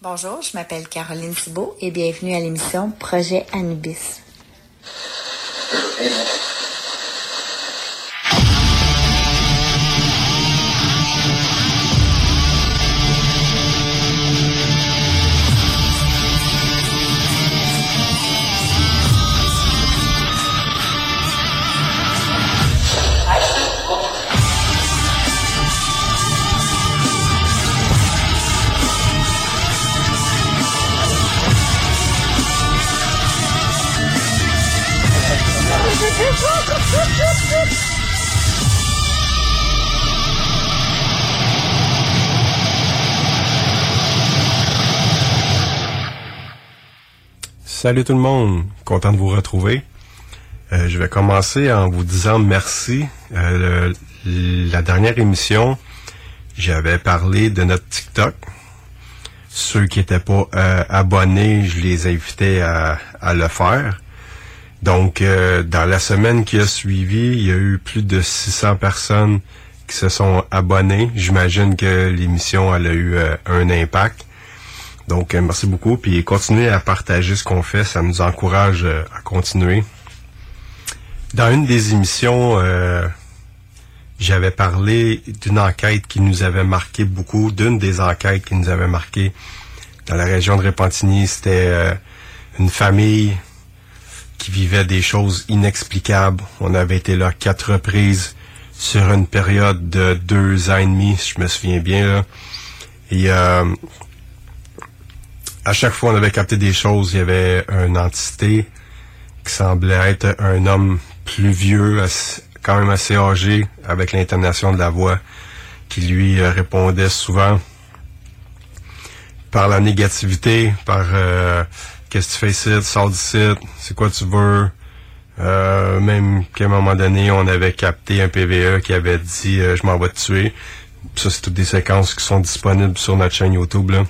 Bonjour, je m'appelle Caroline Thibault et bienvenue à l'émission Projet Anubis. Salut tout le monde, content de vous retrouver. Euh, je vais commencer en vous disant merci. Euh, la dernière émission, j'avais parlé de notre TikTok. Ceux qui n'étaient pas euh, abonnés, je les invitais à, à le faire. Donc, dans la semaine qui a suivi, il y a eu plus de 600 personnes qui se sont abonnées. J'imagine que l'émission a eu un impact. Donc, euh, merci beaucoup. Puis, continuez à partager ce qu'on fait. Ça nous encourage euh, à continuer. Dans une des émissions, euh, j'avais parlé d'une enquête qui nous avait marqué beaucoup. D'une des enquêtes qui nous avait marqué dans la région de Repentigny, c'était une famille qui vivait des choses inexplicables. On avait été là quatre reprises sur une période de deux ans et demi, si je me souviens bien. Là. Et euh, à chaque fois, on avait capté des choses. Il y avait une entité qui semblait être un homme plus vieux, quand même assez âgé, avec l'intonation de la voix, qui lui euh, répondait souvent par la négativité, par euh, qu'est-ce que tu fais ici, sors d'ici, c'est quoi tu veux. Euh, même qu'à un moment donné, on avait capté un PVE qui avait dit je m'en vais te tuer. Ça, c'est toutes des séquences qui sont disponibles sur notre chaîne YouTube. Là.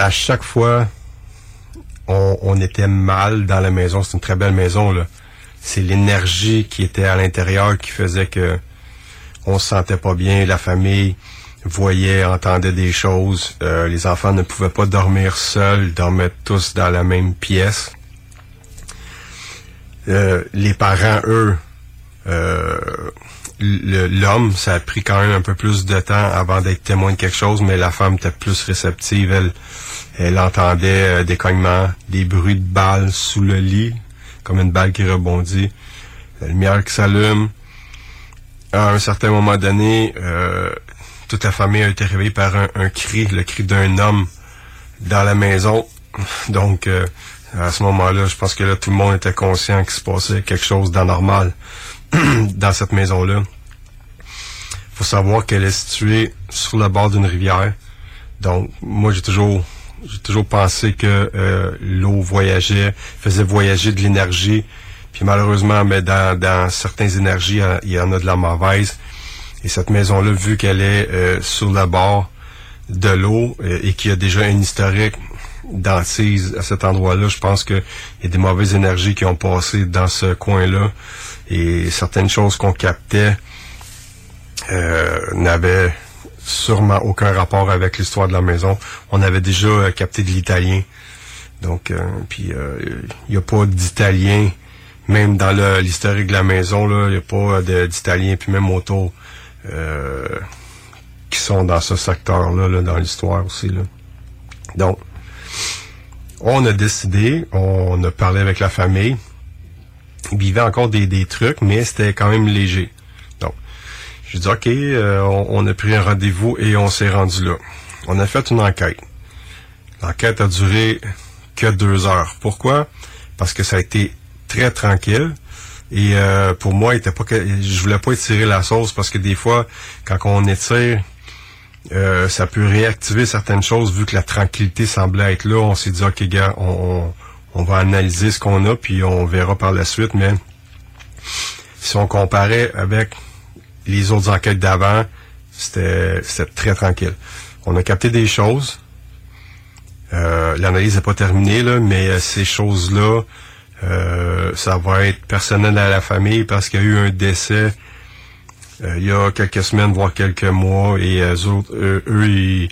À chaque fois, on, était mal dans la maison. C'est une très belle maison. là. C'est l'énergie qui était à l'intérieur qui faisait que on se sentait pas bien. La famille voyaient, entendaient des choses. Euh, les enfants ne pouvaient pas dormir seuls, ils dormaient tous dans la même pièce. Euh, les parents, eux, euh, l'homme, ça a pris quand même un peu plus de temps avant d'être témoin de quelque chose, mais la femme était plus réceptive. Elle entendait euh, des cognements, des bruits de balles sous le lit, comme une balle qui rebondit, la lumière qui s'allume. À un certain moment donné, euh, toute la famille a été réveillée par un, cri, le cri d'un homme dans la maison. Donc, euh, à ce moment-là, je pense que tout le monde était conscient qu'il se passait quelque chose d'anormal dans cette maison-là. faut savoir qu'elle est située sur le bord d'une rivière. Donc, moi, j'ai toujours, j'ai toujours pensé que euh, l'eau voyageait, faisait voyager de l'énergie. Puis malheureusement, mais dans, dans certaines énergies, il y a- il y en a de la mauvaise. Et cette maison-là, vu qu'elle est euh, sur le bord de l'eau euh, et qu'il y a déjà un historique d'antise à cet endroit-là, je pense qu'il y a des mauvaises énergies qui ont passé dans ce coin-là. Et certaines choses qu'on captait euh, n'avaient sûrement aucun rapport avec l'histoire de la maison. On avait déjà euh, capté de l'italien. Donc, euh, puis euh, il n'y a pas d'italien, même dans l'historique de la maison, il n'y a pas d'italien, puis même autour, qui sont dans ce secteur-là, là, dans l'histoire aussi. Là. Donc, on a décidé, on a parlé avec la famille. Il vivait encore des trucs, mais c'était quand même léger. J'ai dit, OK, euh, on, a pris un rendez-vous et on s'est rendu là. On a fait une enquête. L'enquête a duré que deux heures. Pourquoi? Parce que ça a été très tranquille. Et euh, pour moi, il était pas que, je voulais pas étirer la sauce parce que des fois, quand on étire, euh, ça peut réactiver certaines choses vu que la tranquillité semblait être là. On s'est dit, OK, gars, on va analyser ce qu'on a, puis on verra par la suite. Mais si on comparait avec les autres enquêtes d'avant, c'était très tranquille. On a capté des choses. Euh, L'analyse n'est pas terminée, là, mais euh, ces choses-là, euh, ça va être personnel à la famille parce qu'il y a eu un décès il y a quelques semaines, voire quelques mois, et eux, autres, eux, eux,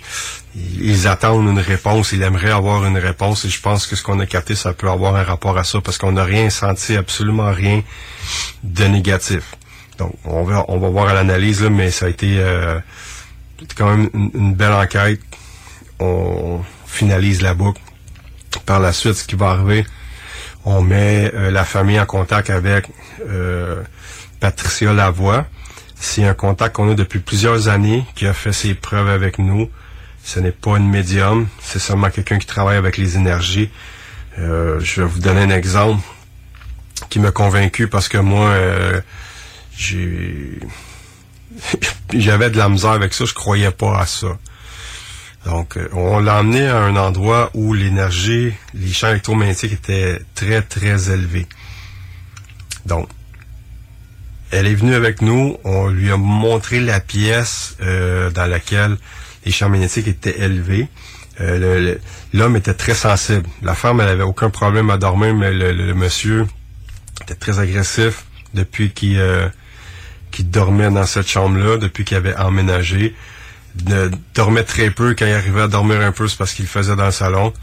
ils attendent une réponse, ils aimeraient avoir une réponse, et je pense que ce qu'on a capté, ça peut avoir un rapport à ça, parce qu'on n'a rien senti, absolument rien de négatif. Donc, on va, on va voir à l'analyse, mais ça a été euh, quand même une, une belle enquête. On finalise la boucle. Par la suite, ce qui va arriver, on met euh, la famille en contact avec euh, Patricia Lavoie. C'est un contact qu'on a depuis plusieurs années, qui a fait ses preuves avec nous. Ce n'est pas une médium, c'est seulement quelqu'un qui travaille avec les énergies. Euh, je vais vous donner un exemple qui m'a convaincu parce que moi, euh, j'ai j'avais de la misère avec ça, je croyais pas à ça. Donc, euh, on l'a emmené à un endroit où l'énergie, les champs électromagnétiques étaient très, très élevés. Donc, elle est venue avec nous, on lui a montré la pièce euh, dans laquelle les champs magnétiques étaient élevés. Euh, L'homme était très sensible. La femme, elle avait aucun problème à dormir, mais le, monsieur était très agressif depuis qu'il qu'il dormait dans cette chambre-là, depuis qu'il avait emménagé. Dormait très peu. Quand il arrivait à dormir un peu, c'est parce qu'il le faisait dans le salon.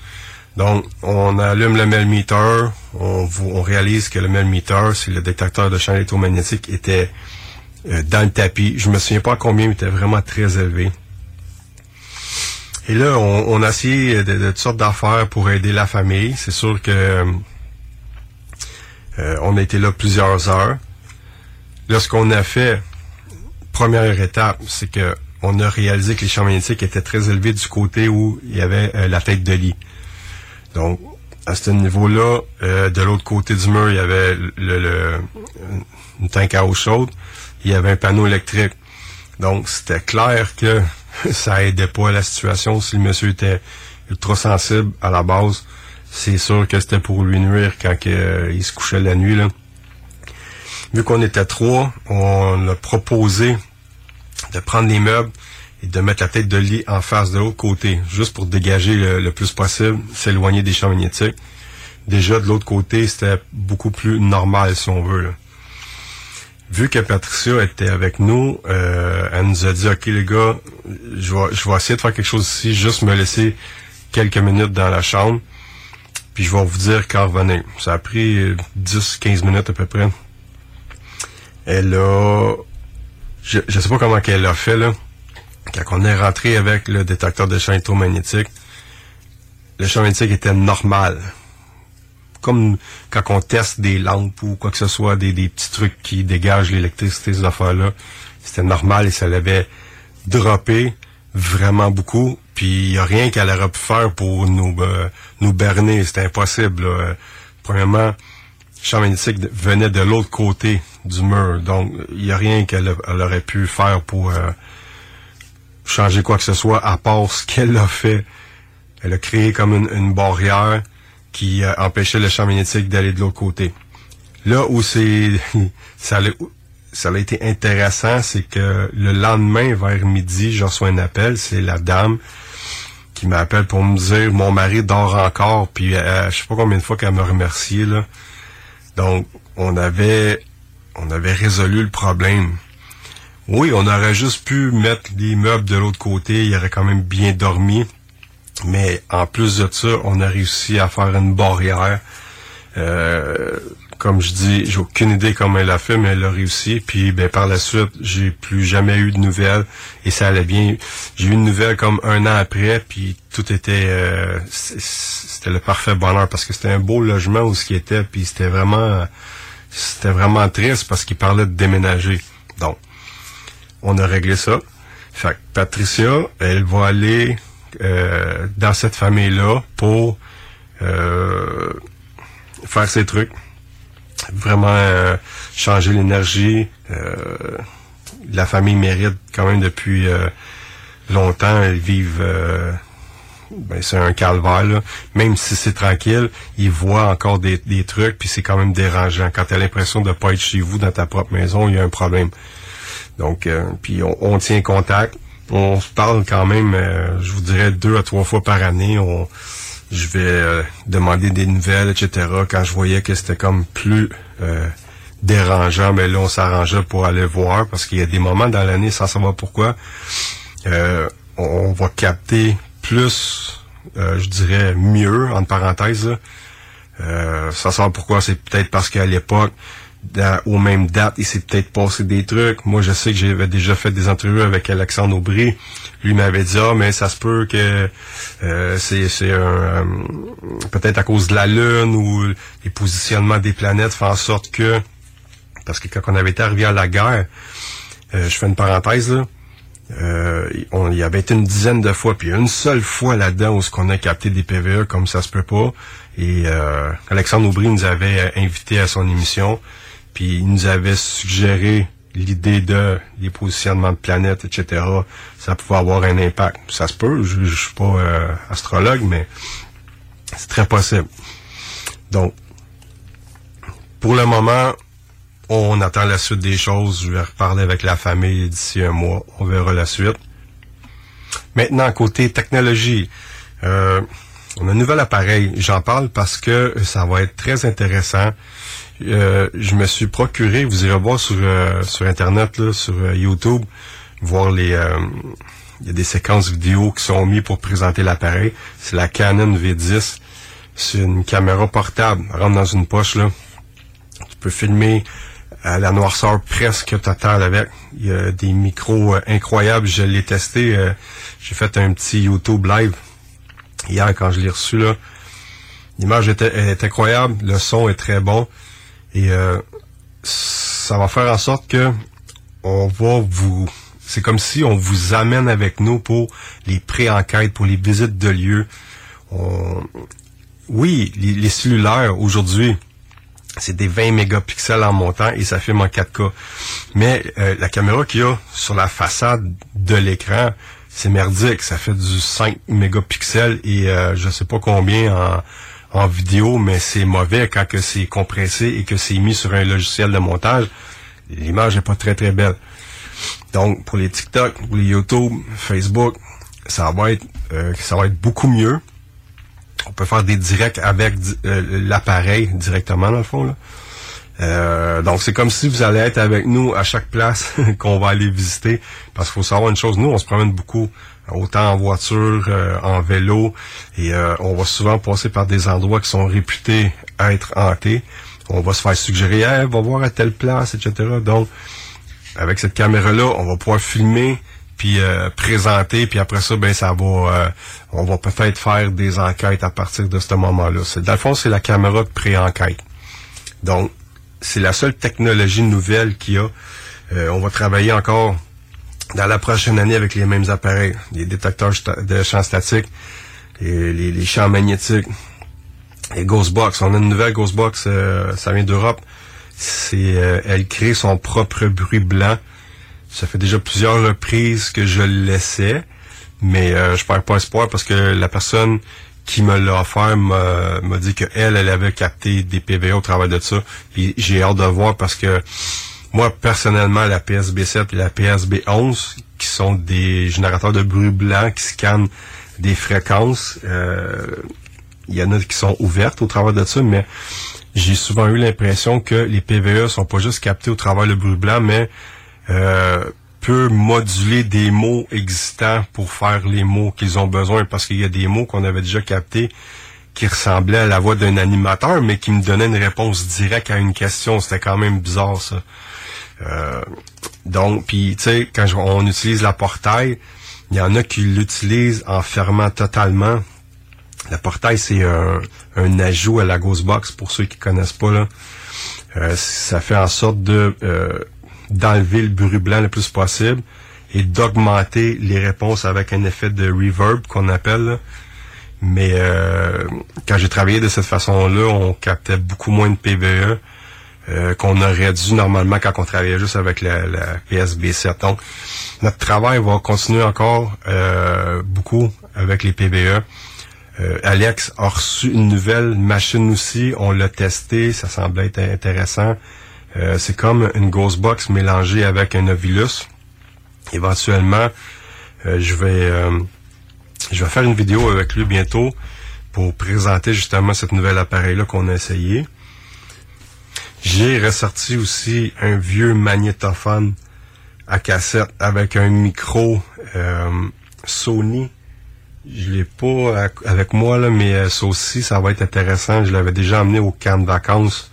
Donc, on allume le melmeter, on, réalise que le melmeter, c'est le détecteur de champs électromagnétiques, était euh, dans le tapis. Je me souviens pas combien, mais il était vraiment très élevé. Et là, on, a essayé de, de toutes sortes d'affaires pour aider la famille. C'est sûr que euh, on a été là plusieurs heures. Là, ce qu'on a fait, première étape, c'est que on a réalisé que les champs magnétiques étaient très élevés du côté où il y avait euh, la tête de lit. Donc, à ce niveau-là, euh, de l'autre côté du mur, il y avait le, le- une tank à eau chaude, il y avait un panneau électrique. Donc, c'était clair que ça aidait pas la situation. Si le monsieur était ultra sensible à la base, c'est sûr que c'était pour lui nuire quand euh, il se couchait la nuit. Là. Vu qu'on était trois, on a proposé de prendre les meubles et de mettre la tête de lit en face de l'autre côté, juste pour dégager le, le plus possible, s'éloigner des champs magnétiques. Déjà, de l'autre côté, c'était beaucoup plus normal, si on veut. là. vu que Patricia était avec nous, euh, elle nous a dit, OK les gars, je vais, je vais essayer de faire quelque chose ici, juste me laisser quelques minutes dans la chambre, puis je vais vous dire quand revenir. Ça a pris 10-15 minutes à peu près. Elle a... Je, je sais pas comment qu'elle a fait, là. Quand on est rentré avec le détecteur de champ électromagnétique, le champ magnétique était normal comme quand on teste des lampes ou quoi que ce soit, des, des petits trucs qui dégagent l'électricité, ces affaires-là, c'était normal et ça l'avait droppé vraiment beaucoup. Puis il n'y a rien qu'elle aurait pu faire pour nous, euh, nous berner. C'était impossible. Là. Premièrement, le champ magnétique venait de l'autre côté Donc, il n'y a rien qu'elle aurait pu faire pour euh, changer quoi que ce soit, à part ce qu'elle a fait. Elle a créé comme une, barrière qui euh, empêchait le champ magnétique d'aller de l'autre côté. Là où c'est ça, ça a été intéressant, c'est que le lendemain, vers midi, je reçois un appel, c'est la dame qui m'appelle pour me dire mon mari dort encore, puis euh, je sais pas combien de fois qu'elle m'a remercié là. Donc on avait on avait résolu le problème. Oui, on aurait juste pu mettre les meubles de l'autre côté, il aurait quand même bien dormi. Mais en plus de ça, on a réussi à faire une barrière. Euh, comme je dis, j'ai aucune idée comment elle a fait, mais elle a réussi. Puis ben par la suite, j'ai plus jamais eu de nouvelles et ça allait bien. J'ai eu une nouvelle comme un an après, puis tout était euh, c'était le parfait bonheur parce que c'était un beau logement où ce qui était, puis c'était vraiment c'était vraiment triste parce qu'il parlait de déménager. Donc, on a réglé ça. Fait que Patricia, elle va aller euh, dans cette famille-là pour euh, faire ces trucs. Vraiment euh, changer l'énergie. la famille mérite quand même depuis longtemps. Ils vivent ben, c'est un calvaire, là. Même si c'est tranquille, ils voient encore des, trucs, puis c'est quand même dérangeant. Quand tu as l'impression de pas être chez vous dans ta propre maison, il y a un problème. Donc, puis on, tient contact on se parle quand même, euh, je vous dirais, deux à trois fois par année. Je vais euh, demander des nouvelles, etc. Quand je voyais que c'était comme plus euh, dérangeant, mais ben là, on s'arrangeait pour aller voir, parce qu'il y a des moments dans l'année, sans savoir pourquoi, on, va capter plus, je dirais, mieux, entre parenthèses, sans savoir pourquoi, c'est peut-être parce qu'à l'époque, aux mêmes dates, il s'est peut-être passé des trucs. Moi, je sais que j'avais déjà fait des entrevues avec Alexandre Aubry. Lui m'avait dit, ah, mais ça se peut que euh, c'est c'est euh, peut-être à cause de la Lune ou les positionnements des planètes font en sorte que... Parce que quand on avait été arrivé à la guerre, euh, je fais une parenthèse, là, euh, on y avait été une dizaine de fois, puis une seule fois là-dedans où ce qu'on a capté des PVE comme ça se peut pas. Et euh, Alexandre Aubry nous avait invité à son émission. Puis il nous avait suggéré l'idée de les positionnements de planètes, etc. Ça pouvait avoir un impact. Ça se peut, je, je suis pas euh, astrologue, mais c'est très possible. Donc, pour le moment, on attend la suite des choses. Je vais reparler avec la famille d'ici un mois. On verra la suite. Maintenant, côté technologie, euh, on a un nouvel appareil. J'en parle parce que ça va être très intéressant. Euh, je me suis procuré, vous irez voir sur, euh, sur Internet, là, sur euh, YouTube, voir les... il y a des séquences vidéo qui sont mises pour présenter l'appareil. C'est la Canon V10. C'est une caméra portable. Rentre dans une poche, là. Tu peux filmer la noirceur presque totale avec. Il y a des micros incroyables. Je l'ai testé. J'ai fait un petit YouTube live hier quand je l'ai reçu, là. L'image est incroyable. Le son est très bon. Et euh, ça va faire en sorte que on va vous... C'est comme si on vous amène avec nous pour les pré-enquêtes, pour les visites de lieux. Oui, les, cellulaires aujourd'hui, c'est des 20 mégapixels en montant et ça filme en 4K. Mais euh, la caméra qu'il y a sur la façade de l'écran, c'est merdique. Ça fait du 5 mégapixels et euh, je sais pas combien en en vidéo, mais c'est mauvais quand que c'est compressé et que c'est mis sur un logiciel de montage. L'image n'est pas très très belle. Donc pour les TikTok, pour les YouTube, Facebook, ça va être euh, ça va être beaucoup mieux. On peut faire des directs avec euh, l'appareil directement dans le fond. Euh, donc c'est comme si vous allez être avec nous à chaque place qu'on va aller visiter. Parce qu'il faut savoir une chose, nous on se promène beaucoup, autant en voiture, euh, en vélo, et euh, on va souvent passer par des endroits qui sont réputés être hantés. On va se faire suggérer, hey, va voir à telle place, etc. Donc avec cette caméra-là, on va pouvoir filmer puis présenter, puis après ça, ben ça va, on va peut-être faire des enquêtes à partir de ce moment-là. Dans le fond, c'est la caméra de pré-enquête. Donc, c'est la seule technologie nouvelle qu'il y a. Euh, on va travailler encore dans la prochaine année avec les mêmes appareils, les détecteurs de champs statiques, et les, champs magnétiques, les Ghostbox. On a une nouvelle Ghostbox, euh, ça vient d'Europe. C'est, euh, elle crée son propre bruit blanc. Ça fait déjà plusieurs reprises que je le laissais, mais je perds pas espoir parce que la personne qui me l'a offert m'a dit qu'elle, elle avait capté des PVA au travail de ça. Puis j'ai hâte de voir parce que moi, personnellement, la PSB7 et la PSB11, qui sont des générateurs de bruit blanc qui scannent des fréquences, euh, il y en a qui sont ouvertes au travail de ça, mais j'ai souvent eu l'impression que les PVE sont pas juste captés au travail de bruit blanc, mais euh, peut moduler des mots existants pour faire les mots qu'ils ont besoin parce qu'il y a des mots qu'on avait déjà captés qui ressemblaient à la voix d'un animateur, mais qui me donnaient une réponse directe à une question. C'était quand même bizarre, ça. Euh, donc, puis, tu sais, quand on utilise la portail, il y en a qui l'utilisent en fermant totalement. La portail, c'est un, ajout à la Ghostbox, pour ceux qui connaissent pas, là. Euh, ça fait en sorte de... Euh, d'enlever le bruit blanc le plus possible et d'augmenter les réponses avec un effet de reverb qu'on appelle. Mais euh, quand j'ai travaillé de cette façon-là, on captait beaucoup moins de PVE euh, qu'on aurait dû normalement quand on travaillait juste avec la, la PSB7. Donc, notre travail va continuer encore euh, beaucoup avec les PVE. Alex a reçu une nouvelle machine aussi. On l'a testé, ça semblait être intéressant. Euh, c'est comme une Ghostbox mélangée avec un Ovilus. Éventuellement, euh, je vais euh, je vais faire une vidéo avec lui bientôt pour présenter justement cette nouvelle appareil-là qu'on a essayé. J'ai ressorti aussi un vieux magnétophone à cassette avec un micro Sony. Je l'ai pas avec moi là, mais ça aussi, ça va être intéressant. Je l'avais déjà emmené au camp de vacances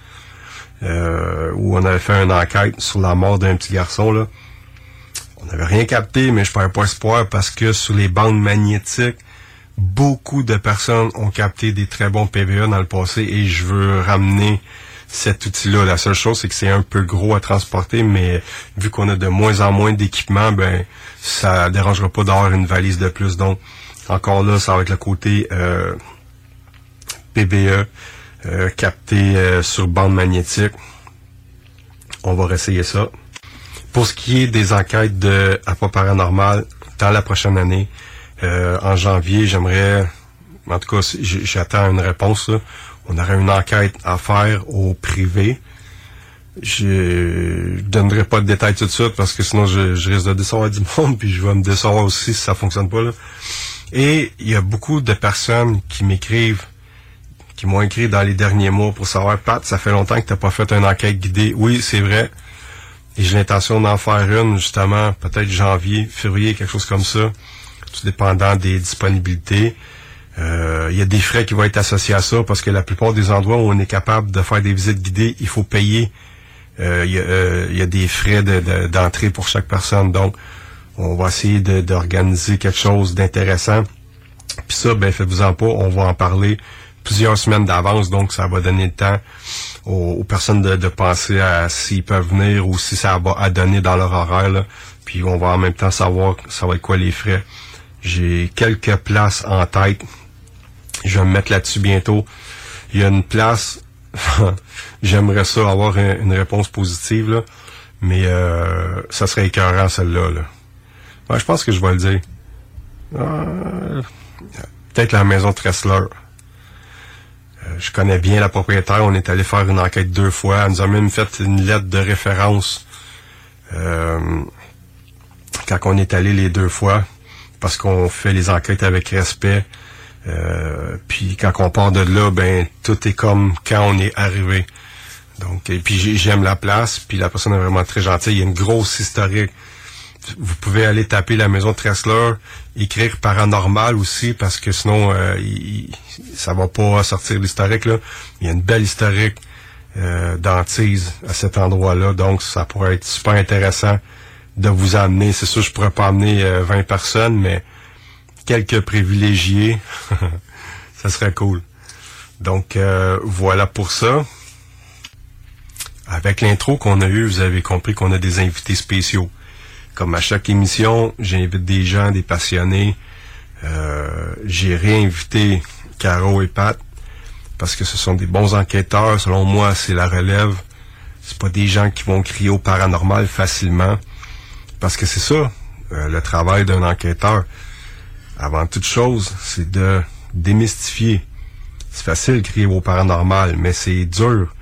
euh, où on avait fait une enquête sur la mort d'un petit garçon. Là. On n'avait rien capté, mais je perds pas espoir parce que sur les bandes magnétiques, beaucoup de personnes ont capté des très bons PVE dans le passé et je veux ramener cet outil-là. La seule chose, c'est que c'est un peu gros à transporter, mais vu qu'on a de moins en moins d'équipements, ben ça dérangera pas d'avoir une valise de plus. Donc, encore là, ça va être le côté euh, PVE. Euh, capté euh, sur bande magnétique. On va réessayer ça. Pour ce qui est des enquêtes de Paranormal, dans la prochaine année, euh, en janvier, j'aimerais, en tout cas, j'attends une réponse. On aurait une enquête à faire au privé. Je donnerai pas de détails tout de suite parce que sinon je, risque de décevoir du monde puis je vais me décevoir aussi si ça fonctionne pas. Là. Et il y a beaucoup de personnes qui m'écrivent qui m'ont écrit dans les derniers mois pour savoir, Pat, ça fait longtemps que tu n'as pas fait une enquête guidée. Oui, c'est vrai. Et j'ai l'intention d'en faire une, justement, peut-être janvier, février, quelque chose comme ça, tout dépendant des disponibilités. Euh, il y a des frais qui vont être associés à ça parce que la plupart des endroits où on est capable de faire des visites guidées, il faut payer. Euh, euh, il, y a, des frais d'entrée pour chaque personne. Donc, on va essayer d'organiser quelque chose d'intéressant. Puis ça, ben faites-vous-en pas, on va en parler plusieurs semaines d'avance, donc ça va donner le temps aux, personnes de, penser à s'ils peuvent venir ou si ça va à donner dans leur horaire. Puis on va en même temps savoir ça va être quoi les frais. J'ai quelques places en tête. Je vais me mettre là-dessus bientôt. Il y a une place, j'aimerais ça avoir une, réponse positive, mais euh, ça serait écœurant celle-là. Là. je pense que je vais le dire. Euh, peut-être la maison Tressler. Je connais bien la propriétaire. On est allé faire une enquête deux fois. Elle nous a même fait une lettre de référence euh, quand on est allé les deux fois, parce qu'on fait les enquêtes avec respect. Euh, puis quand on part de là, ben tout est comme quand on est arrivé. Donc, puis j'aime la place, puis la personne est vraiment très gentille. Il y a une grosse historique. Vous pouvez aller taper la maison Tressler, écrire paranormal aussi, parce que sinon, euh, ça va pas sortir l'historique. là. Il y a une belle historique euh, d'Antise à cet endroit-là, donc ça pourrait être super intéressant de vous amener. C'est sûr, je pourrais pas amener 20 euh, personnes, mais quelques privilégiés, ça serait cool. Donc voilà pour ça. Avec l'intro qu'on a eu, vous avez compris qu'on a des invités spéciaux. Comme à chaque émission, j'invite des gens, des passionnés. Euh, j'ai réinvité Caro et Pat parce que ce sont des bons enquêteurs. Selon moi, c'est la relève. C'est pas des gens qui vont crier au paranormal facilement. Parce que c'est ça, euh, le travail d'un enquêteur. Avant toute chose, c'est de démystifier. C'est facile de crier au paranormal, mais c'est dur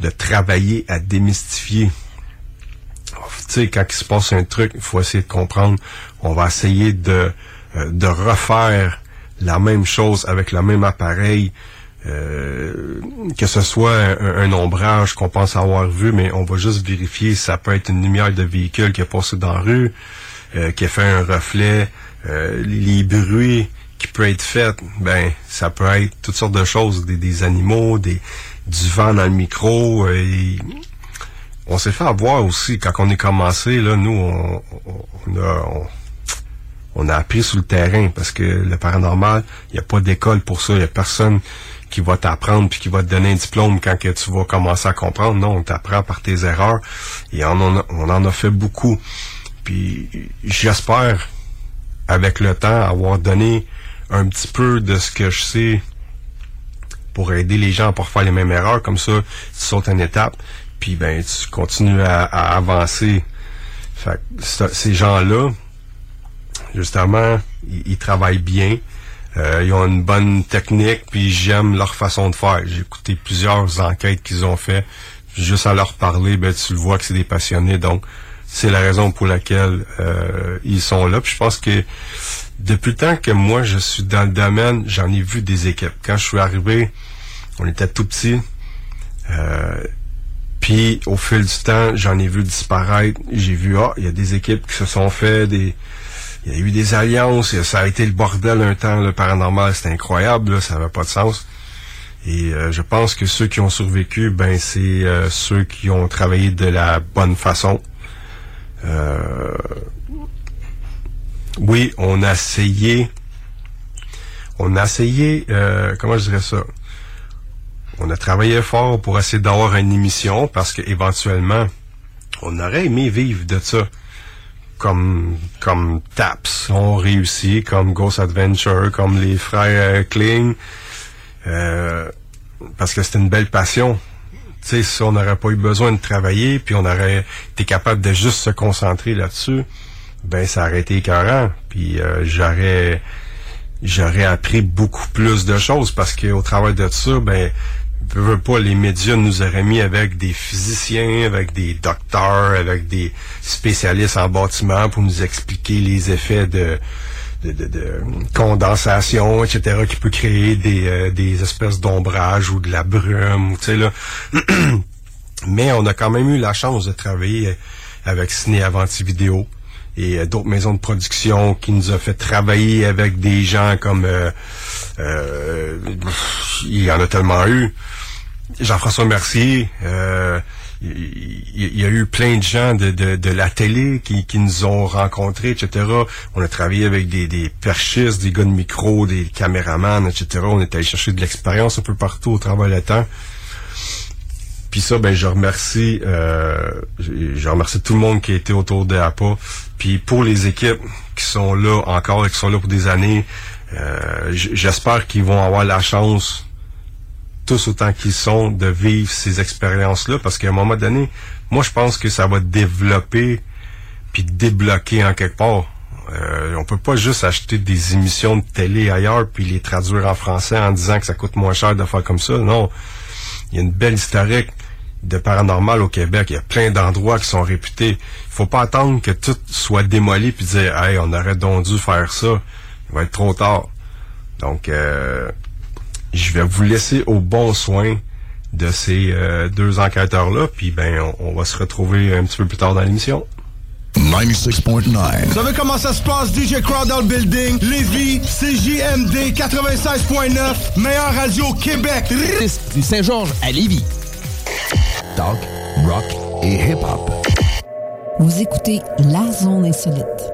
de travailler à démystifier. Sais, quand il se passe un truc, il faut essayer de comprendre. On va essayer de, euh, de refaire la même chose avec le même appareil, euh, que ce soit un, ombrage qu'on pense avoir vu, mais on va juste vérifier. Ça peut être une lumière de véhicule qui est passé dans la rue, euh, qui a fait un reflet, les bruits qui peuvent être faits. Ben, ça peut être toutes sortes de choses, des, des animaux, des, du vent dans le micro. Euh, et on s'est fait avoir aussi quand on est commencé. Là, nous, on, a on, appris sur le terrain parce que le paranormal, il n'y a pas d'école pour ça. Il n'y a personne qui va t'apprendre puis qui va te donner un diplôme quand que tu vas commencer à comprendre. Non, on t'apprend par tes erreurs et on en a, on en a fait beaucoup. Puis j'espère, avec le temps, avoir donné un petit peu de ce que je sais pour aider les gens à pas faire les mêmes erreurs. Comme ça, tu sautes une étape, puis ben tu continues à, avancer. Fait ces gens-là, justement, ils, travaillent bien. Euh, ils ont une bonne technique, puis j'aime leur façon de faire. J'ai écouté plusieurs enquêtes qu'ils ont fait. Juste à leur parler, ben tu le vois que c'est des passionnés. Donc, c'est la raison pour laquelle euh, ils sont là. Puis je pense que depuis le temps que moi je suis dans le domaine, j'en ai vu des équipes. Quand je suis arrivé, on était tout petits. Euh, puis au fil du temps, j'en ai vu disparaître. J'ai vu, ah, il y a des équipes qui se sont fait, des, il y a eu des alliances. Ça a été le bordel un temps, le paranormal, c'était incroyable, ça n'avait pas de sens. Et euh, je pense que ceux qui ont survécu, ben c'est euh, ceux qui ont travaillé de la bonne façon. oui, on a essayé, on a essayé, comment je dirais ça? On a travaillé fort pour essayer d'avoir une émission parce qu'éventuellement, on aurait aimé vivre de ça. Comme, Taps ont réussi, comme Ghost Adventure, comme les frères Kling. Euh, parce que c'était une belle passion. Tu sais, si on n'aurait pas eu besoin de travailler, puis on aurait été capable de juste se concentrer là-dessus, ben ça aurait été écœurant. Puis euh, j'aurais j'aurais appris beaucoup plus de choses parce qu'au travail de ça, ben veux pas, les médias nous auraient mis avec des physiciens, avec des docteurs, avec des spécialistes en bâtiment pour nous expliquer les effets de, de, condensation, etc., qui peut créer des, euh, espèces d'ombrage ou de la brume, tu sais, là. Mais on a quand même eu la chance de travailler avec Ciné Avanti Vidéo et euh, d'autres maisons de production qui nous a fait travailler avec des gens comme euh, il y en a tellement eu Jean-François Mercier, euh, il y, a eu plein de gens de, de, la télé qui, qui, nous ont rencontrés, etc. On a travaillé avec des, des perchistes, des gars de micro, des caméramans, etc. On est allé chercher de l'expérience un peu partout au travail de temps. Puis ça, ben je remercie, euh, je remercie tout le monde qui a été autour de APA. Puis pour les équipes qui sont là encore et qui sont là pour des années, euh, j'espère qu'ils vont avoir la chance tous autant qu'ils sont de vivre ces expériences-là, parce qu'à un moment donné, moi je pense que ça va développer puis débloquer en quelque part. Euh, on peut pas juste acheter des émissions de télé ailleurs puis les traduire en français en disant que ça coûte moins cher de faire comme ça. Non, il y a une belle historique de paranormal au Québec. Il y a plein d'endroits qui sont réputés. Il faut pas attendre que tout soit démoli puis dire, hey, on aurait donc dû faire ça. Il va être trop tard. Donc, euh, je vais vous laisser au bon soin de ces euh, deux enquêteurs-là. Puis ben, on, on va se retrouver un petit peu plus tard dans l'émission. 96.9. Vous savez comment ça se passe, DJ Crowd dans le building? Lévis, CJMD 96.9, meilleure radio au Québec. du Saint-Georges à Lévis. Talk, rock et hip-hop. Vous écoutez La Zone Insolite.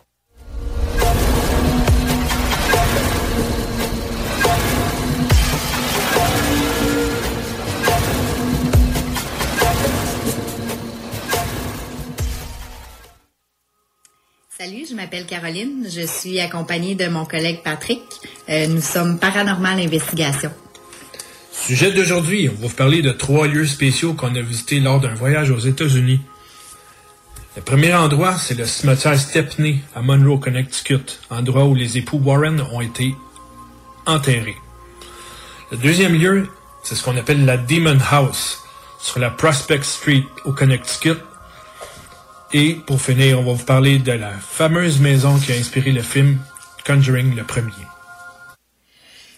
Salut, je m'appelle Caroline. Je suis accompagnée de mon collègue Patrick. Euh, nous sommes Paranormal Investigation. Sujet d'aujourd'hui, on va vous parler de trois lieux spéciaux qu'on a visités lors d'un voyage aux États-Unis. Le premier endroit, c'est le cimetière Stepney à Monroe, Connecticut, endroit où les époux Warren ont été enterrés. Le deuxième lieu, c'est ce qu'on appelle la Demon House, sur la Prospect Street au Connecticut. Et pour finir, on va vous parler de la fameuse maison qui a inspiré le film Conjuring le premier.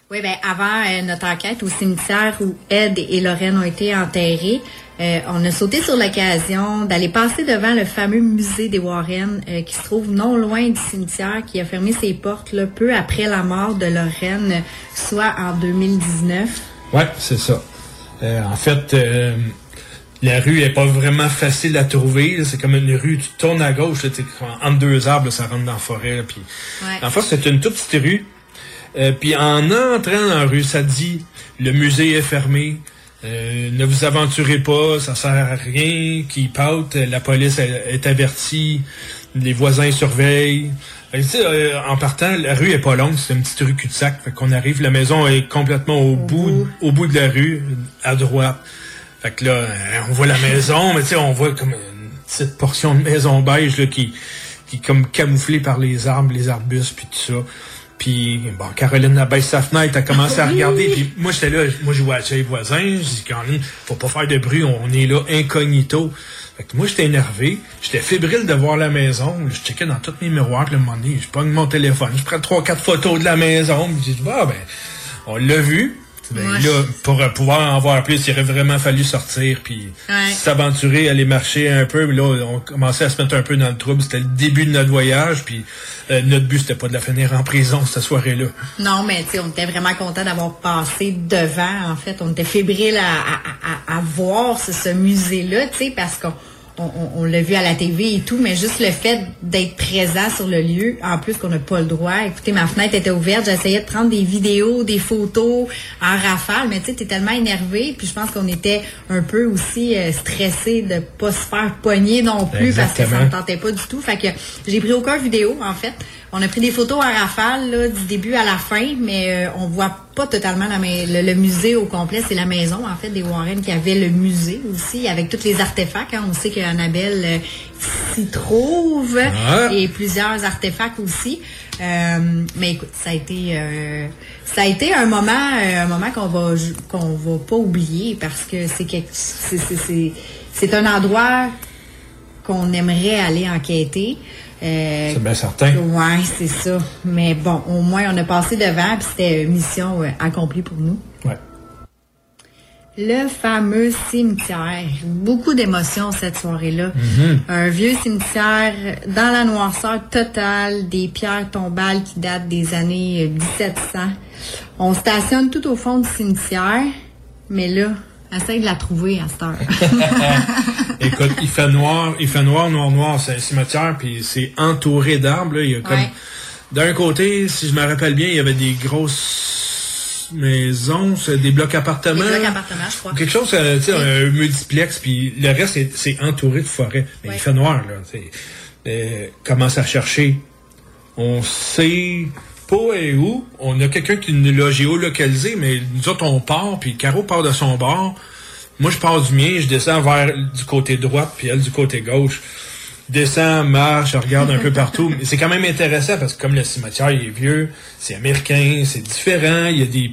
Oui, ben avant euh, notre enquête au cimetière où Ed et Lorraine ont été enterrés, euh, on a sauté sur l'occasion d'aller passer devant le fameux musée des Warren euh, qui se trouve non loin du cimetière qui a fermé ses portes là, peu après la mort de Lorraine, soit en 2019. Ouais, c'est ça. En fait, la rue est pas vraiment facile à trouver. C'est comme une rue, tu tournes à gauche, là, entre deux arbres, là, ça rentre dans la forêt. là, puis, Ouais. En fait, c'est une toute petite rue. Euh, puis en entrant dans la rue, ça dit le musée est fermé. euh, ne vous aventurez pas, ça sert à rien. Qui pâte, la police est, est avertie, les voisins surveillent. Euh, en partant, la rue est pas longue, c'est une petite rue cul-de-sac. Fait qu'on arrive, la maison est complètement au, bout, au bout de la rue, à droite. Fait que là, euh, on voit la maison, mais tu sais, on voit comme une petite portion de maison beige là, qui, qui est comme camouflée par les arbres, les arbustes, puis tout ça. Puis, bon, Caroline a baissé sa fenêtre, a commencé à regarder, puis moi, j'étais là, moi, je chez les voisins, je dis, Caroline, faut pas faire de bruit, on est là incognito. Fait que moi, j'étais énervé, j'étais fébrile de voir la maison, je checkais dans tous mes miroirs, puis le moment donné, je pogne mon téléphone, je prends trois, quatre photos de la maison, puis je dis, ah, ben, on l'a vu. Ben, Ouais. là, pour pouvoir en voir plus, il aurait vraiment fallu sortir, puis Ouais. s'aventurer, aller marcher un peu. Mais là, on commençait à se mettre un peu dans le trouble. C'était le début de notre voyage, puis euh, notre but, c'était pas de la finir en prison cette soirée-là. Non, mais tu sais, on était vraiment content d'avoir passé devant. En fait, on était fébrile à, à, à, à voir ce, ce musée-là, tu sais, parce qu'on on, on- on l'a vu à la TV et tout, mais juste le fait d'être présent sur le lieu, en plus qu'on n'a pas le droit. Écoutez, ma fenêtre était ouverte, j'essayais de prendre des vidéos, des photos en rafale, mais tu sais, t'es tellement énervé, puis je pense qu'on était un peu aussi euh, stressé de pas se faire pogner non plus parce que ça me tentait pas du tout. Fait que j'ai pris aucun vidéo, en fait. On a pris des photos en rafale, là, du début à la fin, mais euh, on voit pas totalement la le, le musée au complet. C'est la maison, en fait, des Warren qui avait le musée aussi, avec tous les artefacts. hein. On sait qu'Annabelle euh, s'y trouve et plusieurs artefacts aussi. Euh, mais écoute, ça a été euh, ça a été un moment un moment qu'on va qu'on va pas oublier parce que c'est quelque- c'est c'est- c'est c'est un endroit qu'on aimerait aller enquêter. Euh, C'est bien certain. Ouais, c'est ça. Mais bon, au moins on a passé devant, puis c'était une mission euh, accomplie pour nous. Ouais. Le fameux cimetière. Beaucoup d'émotions cette soirée-là. Un vieux cimetière dans la noirceur totale, des pierres tombales qui datent des années euh, 1700. On stationne tout au fond du cimetière, mais là, essaye de la trouver à cette heure. Écoute, il fait noir, il fait noir, noir, noir. C'est un cimetière, puis c'est entouré d'arbres. Il y a comme Ouais. d'un côté, si je me rappelle bien, il y avait des grosses maisons, des blocs appartements. Des blocs appartements, je crois. Quelque chose, euh, tu sais, un multiplex, puis le reste, c'est- entouré de forêt. Mais Ouais. il fait noir, là. Euh, commence à chercher? On sait pas et où? On a quelqu'un qui nous l'a géolocalisé, mais nous autres, on part, puis Caro part de son bord. Moi, je pars du mien, je descends vers du côté droit, puis elle du côté gauche. descends, marche, regarde un peu partout. Mais c'est quand même intéressant parce que comme le cimetière il est vieux, c'est américain, c'est différent. Il y a des,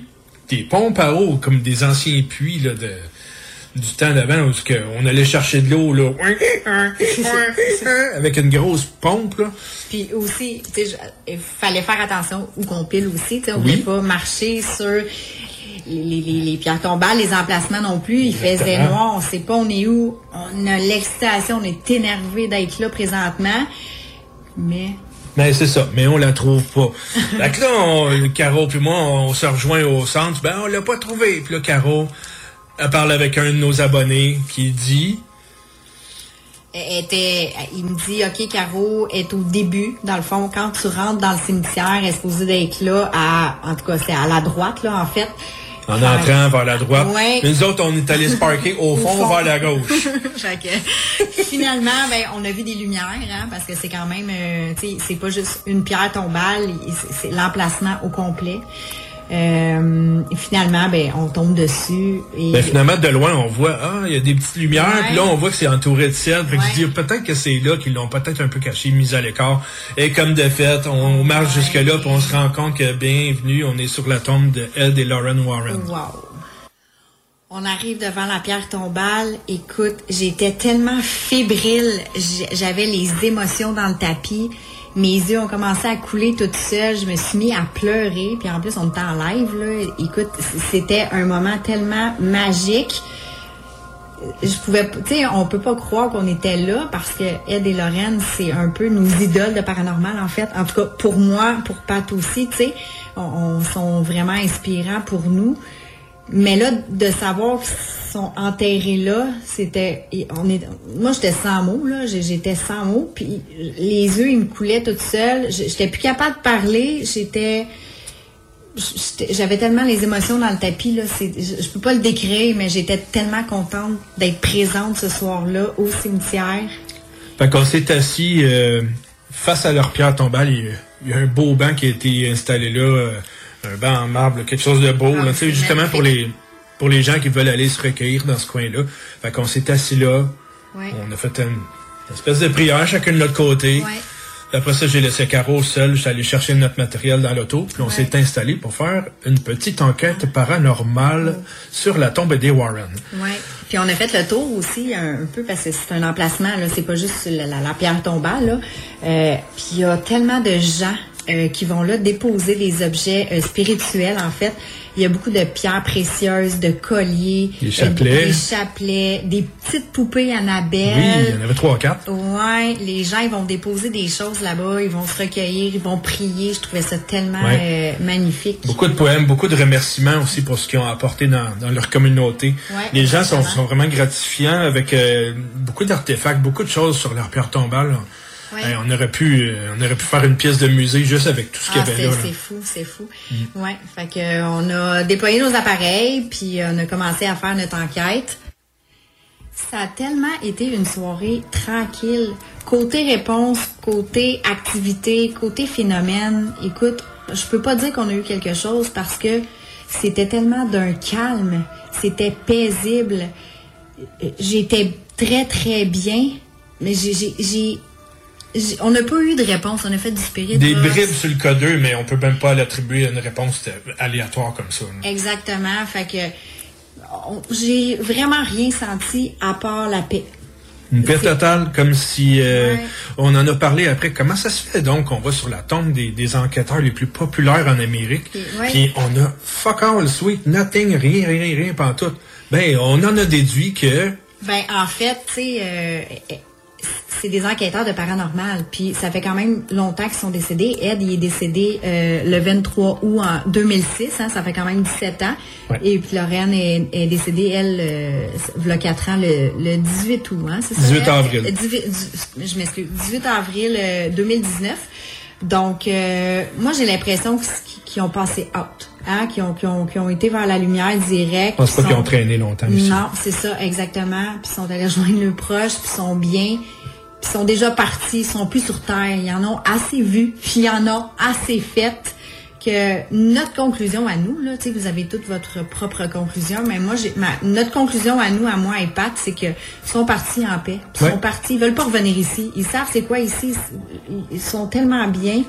des pompes à eau comme des anciens puits là, de, du temps d'avant où on allait chercher de l'eau là, avec une grosse pompe. Là. Puis aussi, tu sais, je- il fallait faire attention où qu'on pile aussi. tu sais, On ne Oui. pouvait pas marcher sur les, les- les- pierres tombales, les emplacements non plus. Il faisait noir, on sait pas on est où. On a l'excitation, on est énervé d'être là présentement. Mais Mais c'est ça, mais on la trouve pas. Fait que là, on, Caro puis moi, on se rejoint au centre, ben on l'a pas trouvé. Puis là, Caro, elle parle avec un de nos abonnés qui dit était, il me dit, OK, Caro est au début. Dans le fond, quand tu rentres dans le cimetière, elle est supposée d'être là, à, en tout cas, c'est à la droite, là, en fait. en entrant vers la droite. Ouais. Mais Nous autres, on est allés se parker au fond, fond. vers la gauche. Que, finalement, ben, on a vu des lumières, hein, parce que c'est quand même, euh, tu sais, c'est pas juste une pierre tombale, c'est l'emplacement au complet. Euh, et finalement, ben, on tombe dessus. Et, Ben, finalement, de loin, on voit, ah, il y a des petites lumières, Ouais. puis là, on voit que c'est entouré de ciel. Fait que Ouais. je dis, peut-être que c'est là qu'ils l'ont peut-être un peu caché, mis à l'écart. Et comme de fait, on marche jusque-là, puis on se rend compte que, bienvenue, on est sur la tombe de Ed et Lauren Warren. Wow. On arrive devant la pierre tombale. Écoute, j'étais tellement fébrile. J'avais les émotions dans le tapis. Mes yeux ont commencé à couler toute seule. Je me suis mis à pleurer. Puis en plus, on était en live. Écoute, c'était un moment tellement magique. Je pouvais, tu sais, on peut pas croire qu'on était là parce que Ed et Lorraine, c'est un peu nos idoles de paranormal en fait. En tout cas, pour moi, pour Pat aussi, tu sais, on sont vraiment inspirants pour nous. Mais là, de savoir qu'ils sont enterrés là, c'était, et on est, moi j'étais sans mots là, j'étais sans mots, puis les yeux ils me coulaient toute seule, j'étais plus capable de parler, j'étais, j'avais tellement les émotions dans le tapis là, je, peux pas le décrire, mais j'étais tellement contente d'être présente ce soir-là au cimetière. Fait qu'on s'est assis euh, face à leur pierre tombale. Y, a, il y a un beau banc qui a été installé là, euh, un banc en marbre, quelque chose de beau, Ah, là, justement pour les pour les gens qui veulent aller se recueillir dans ce coin-là. Fait qu'on s'est assis là. Ouais. On a fait une, une espèce de prière chacun de notre côté. Ouais. Après ça, j'ai laissé Caro seul. Je suis allé chercher notre matériel dans l'auto. Puis on s'est installé pour faire une petite enquête paranormale sur la tombe des Warren. Ouais. Puis on a fait le tour aussi un, un peu parce que c'est un emplacement là, c'est pas juste la, la- la pierre tombale là. Euh, puis il y a tellement de gens euh, qui vont là déposer des objets euh, spirituels en fait. Il y a beaucoup de pierres précieuses, de colliers, Des chapelets. des chapelets, des petites poupées Annabelle. Oui, il y en avait trois, quatre. Ouais, les gens ils vont déposer des choses là-bas, ils vont se recueillir, ils vont prier. Je trouvais ça tellement Ouais. euh, magnifique. Beaucoup de poèmes, beaucoup de remerciements aussi pour ce qu'ils ont apporté dans, dans leur communauté. Ouais, les gens sont, sont vraiment gratifiants avec euh, beaucoup d'artefacts, beaucoup de choses sur leur pierre tombale. là. Ouais. Hey, on aurait pu euh, on aurait pu faire une pièce de musée juste avec tout ce qu'il y Ah, avait c'est là. c'est fou, c'est fou. Ouais, fait que euh, on a déployé nos appareils puis euh, on a commencé à faire notre enquête. Ça a tellement été une soirée tranquille. Côté réponse, côté activité, côté phénomène. Écoute, je peux pas dire qu'on a eu quelque chose parce que c'était tellement d'un calme, c'était paisible. J'étais très très bien, mais j'ai- on n'a pas eu de réponse, on a fait du spirit. Des bribes sur le cas 2, mais on peut même pas l'attribuer à une réponse aléatoire comme ça. là. Exactement. Fait que j'ai vraiment rien senti à part la paix. Une paix totale, comme si euh, Ouais. on en a parlé après. Comment ça se fait donc qu'on va sur la tombe des, des enquêteurs les plus populaires en Amérique, Puis, on a fuck all, sweet, nothing, rien, rien, rien, pantoute. Ben, on en a déduit que Ben en fait, tu sais, euh, c'est des enquêteurs de paranormal. Puis ça fait quand même longtemps qu'ils sont décédés. Ed, il est décédé euh, le 23 août en 2006. Hein, ça fait quand même 17 ans. Ouais. Et puis Lorraine est, est décédée, elle, euh, il y a 4 ans, le, le 18 août. Hein, c'est ça? 18 Ed? avril. Euh, 18 du- je m'excuse. 18 avril euh, 2019. Donc, euh, moi, j'ai l'impression qu'ils ont passé out. Hein, qui ont, qui, ont, qui ont été vers la lumière direct. je pense pas Ils qu'ils ont traîné longtemps ici. non, c'est ça, exactement. Puis ils sont allés rejoindre le proche, puis ils sont bien. Puis ils sont déjà partis, ils sont plus sur Terre. Ils en ont assez vu, puis ils en ont assez fait que notre conclusion à nous, là, tu sais, vous avez toute votre propre conclusion, mais moi, j'ai, ma, notre conclusion à nous, à moi et Pat, c'est que ils sont partis en paix. Ils Ouais. sont partis, ils veulent pas revenir ici. Ils savent c'est quoi ici. Ils- Ils sont tellement bien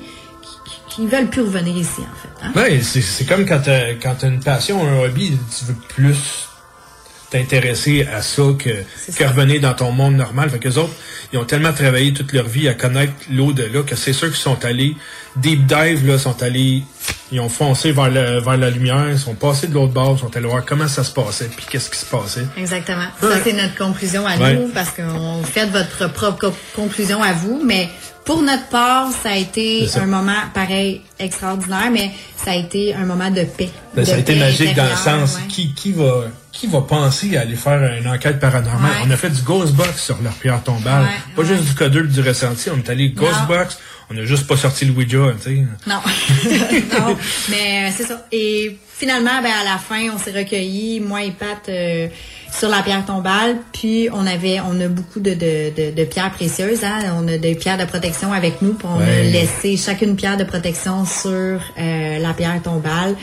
qu'ils veulent plus revenir ici, en fait. hein. C'est comme quand t'as quand t'as une passion, un hobby, tu veux plus t'intéresser à ça que, que revenir dans ton monde normal. Fait que les autres, ils ont tellement travaillé toute leur vie à connaître l'au-delà que c'est sûr qu'ils sont allés deep dive, là, sont allés, ils ont foncé vers, le, vers la lumière, ils sont passés de l'autre bord, ils sont allés voir comment ça se passait, puis qu'est-ce qui se passait. Exactement. Ça, c'est notre conclusion à Ouais. nous, parce qu'on fait votre propre co- conclusion à vous, mais pour notre part, ça a été ça. un moment, pareil, extraordinaire, mais ça a été un moment de paix. Ben, ça a De été paix magique dans le sens ouais. qui, qui va qui va penser à aller faire une enquête paranormale? Ouais. On a fait du Ghostbox sur leur pierre tombale. Ouais, pas juste du codeur du ressenti. On est allé Ghostbox. On a juste pas sorti le Ouija, tu sais. Non. non. Mais euh, c'est ça. Et finalement, ben, à la fin, on s'est recueillis, moi et Pat, euh, sur la pierre tombale. Puis on avait, on a beaucoup de, de, de, de pierres précieuses. Hein? On a des pierres de protection avec nous. Puis on a laissé chacune pierre de protection sur euh, la pierre tombale.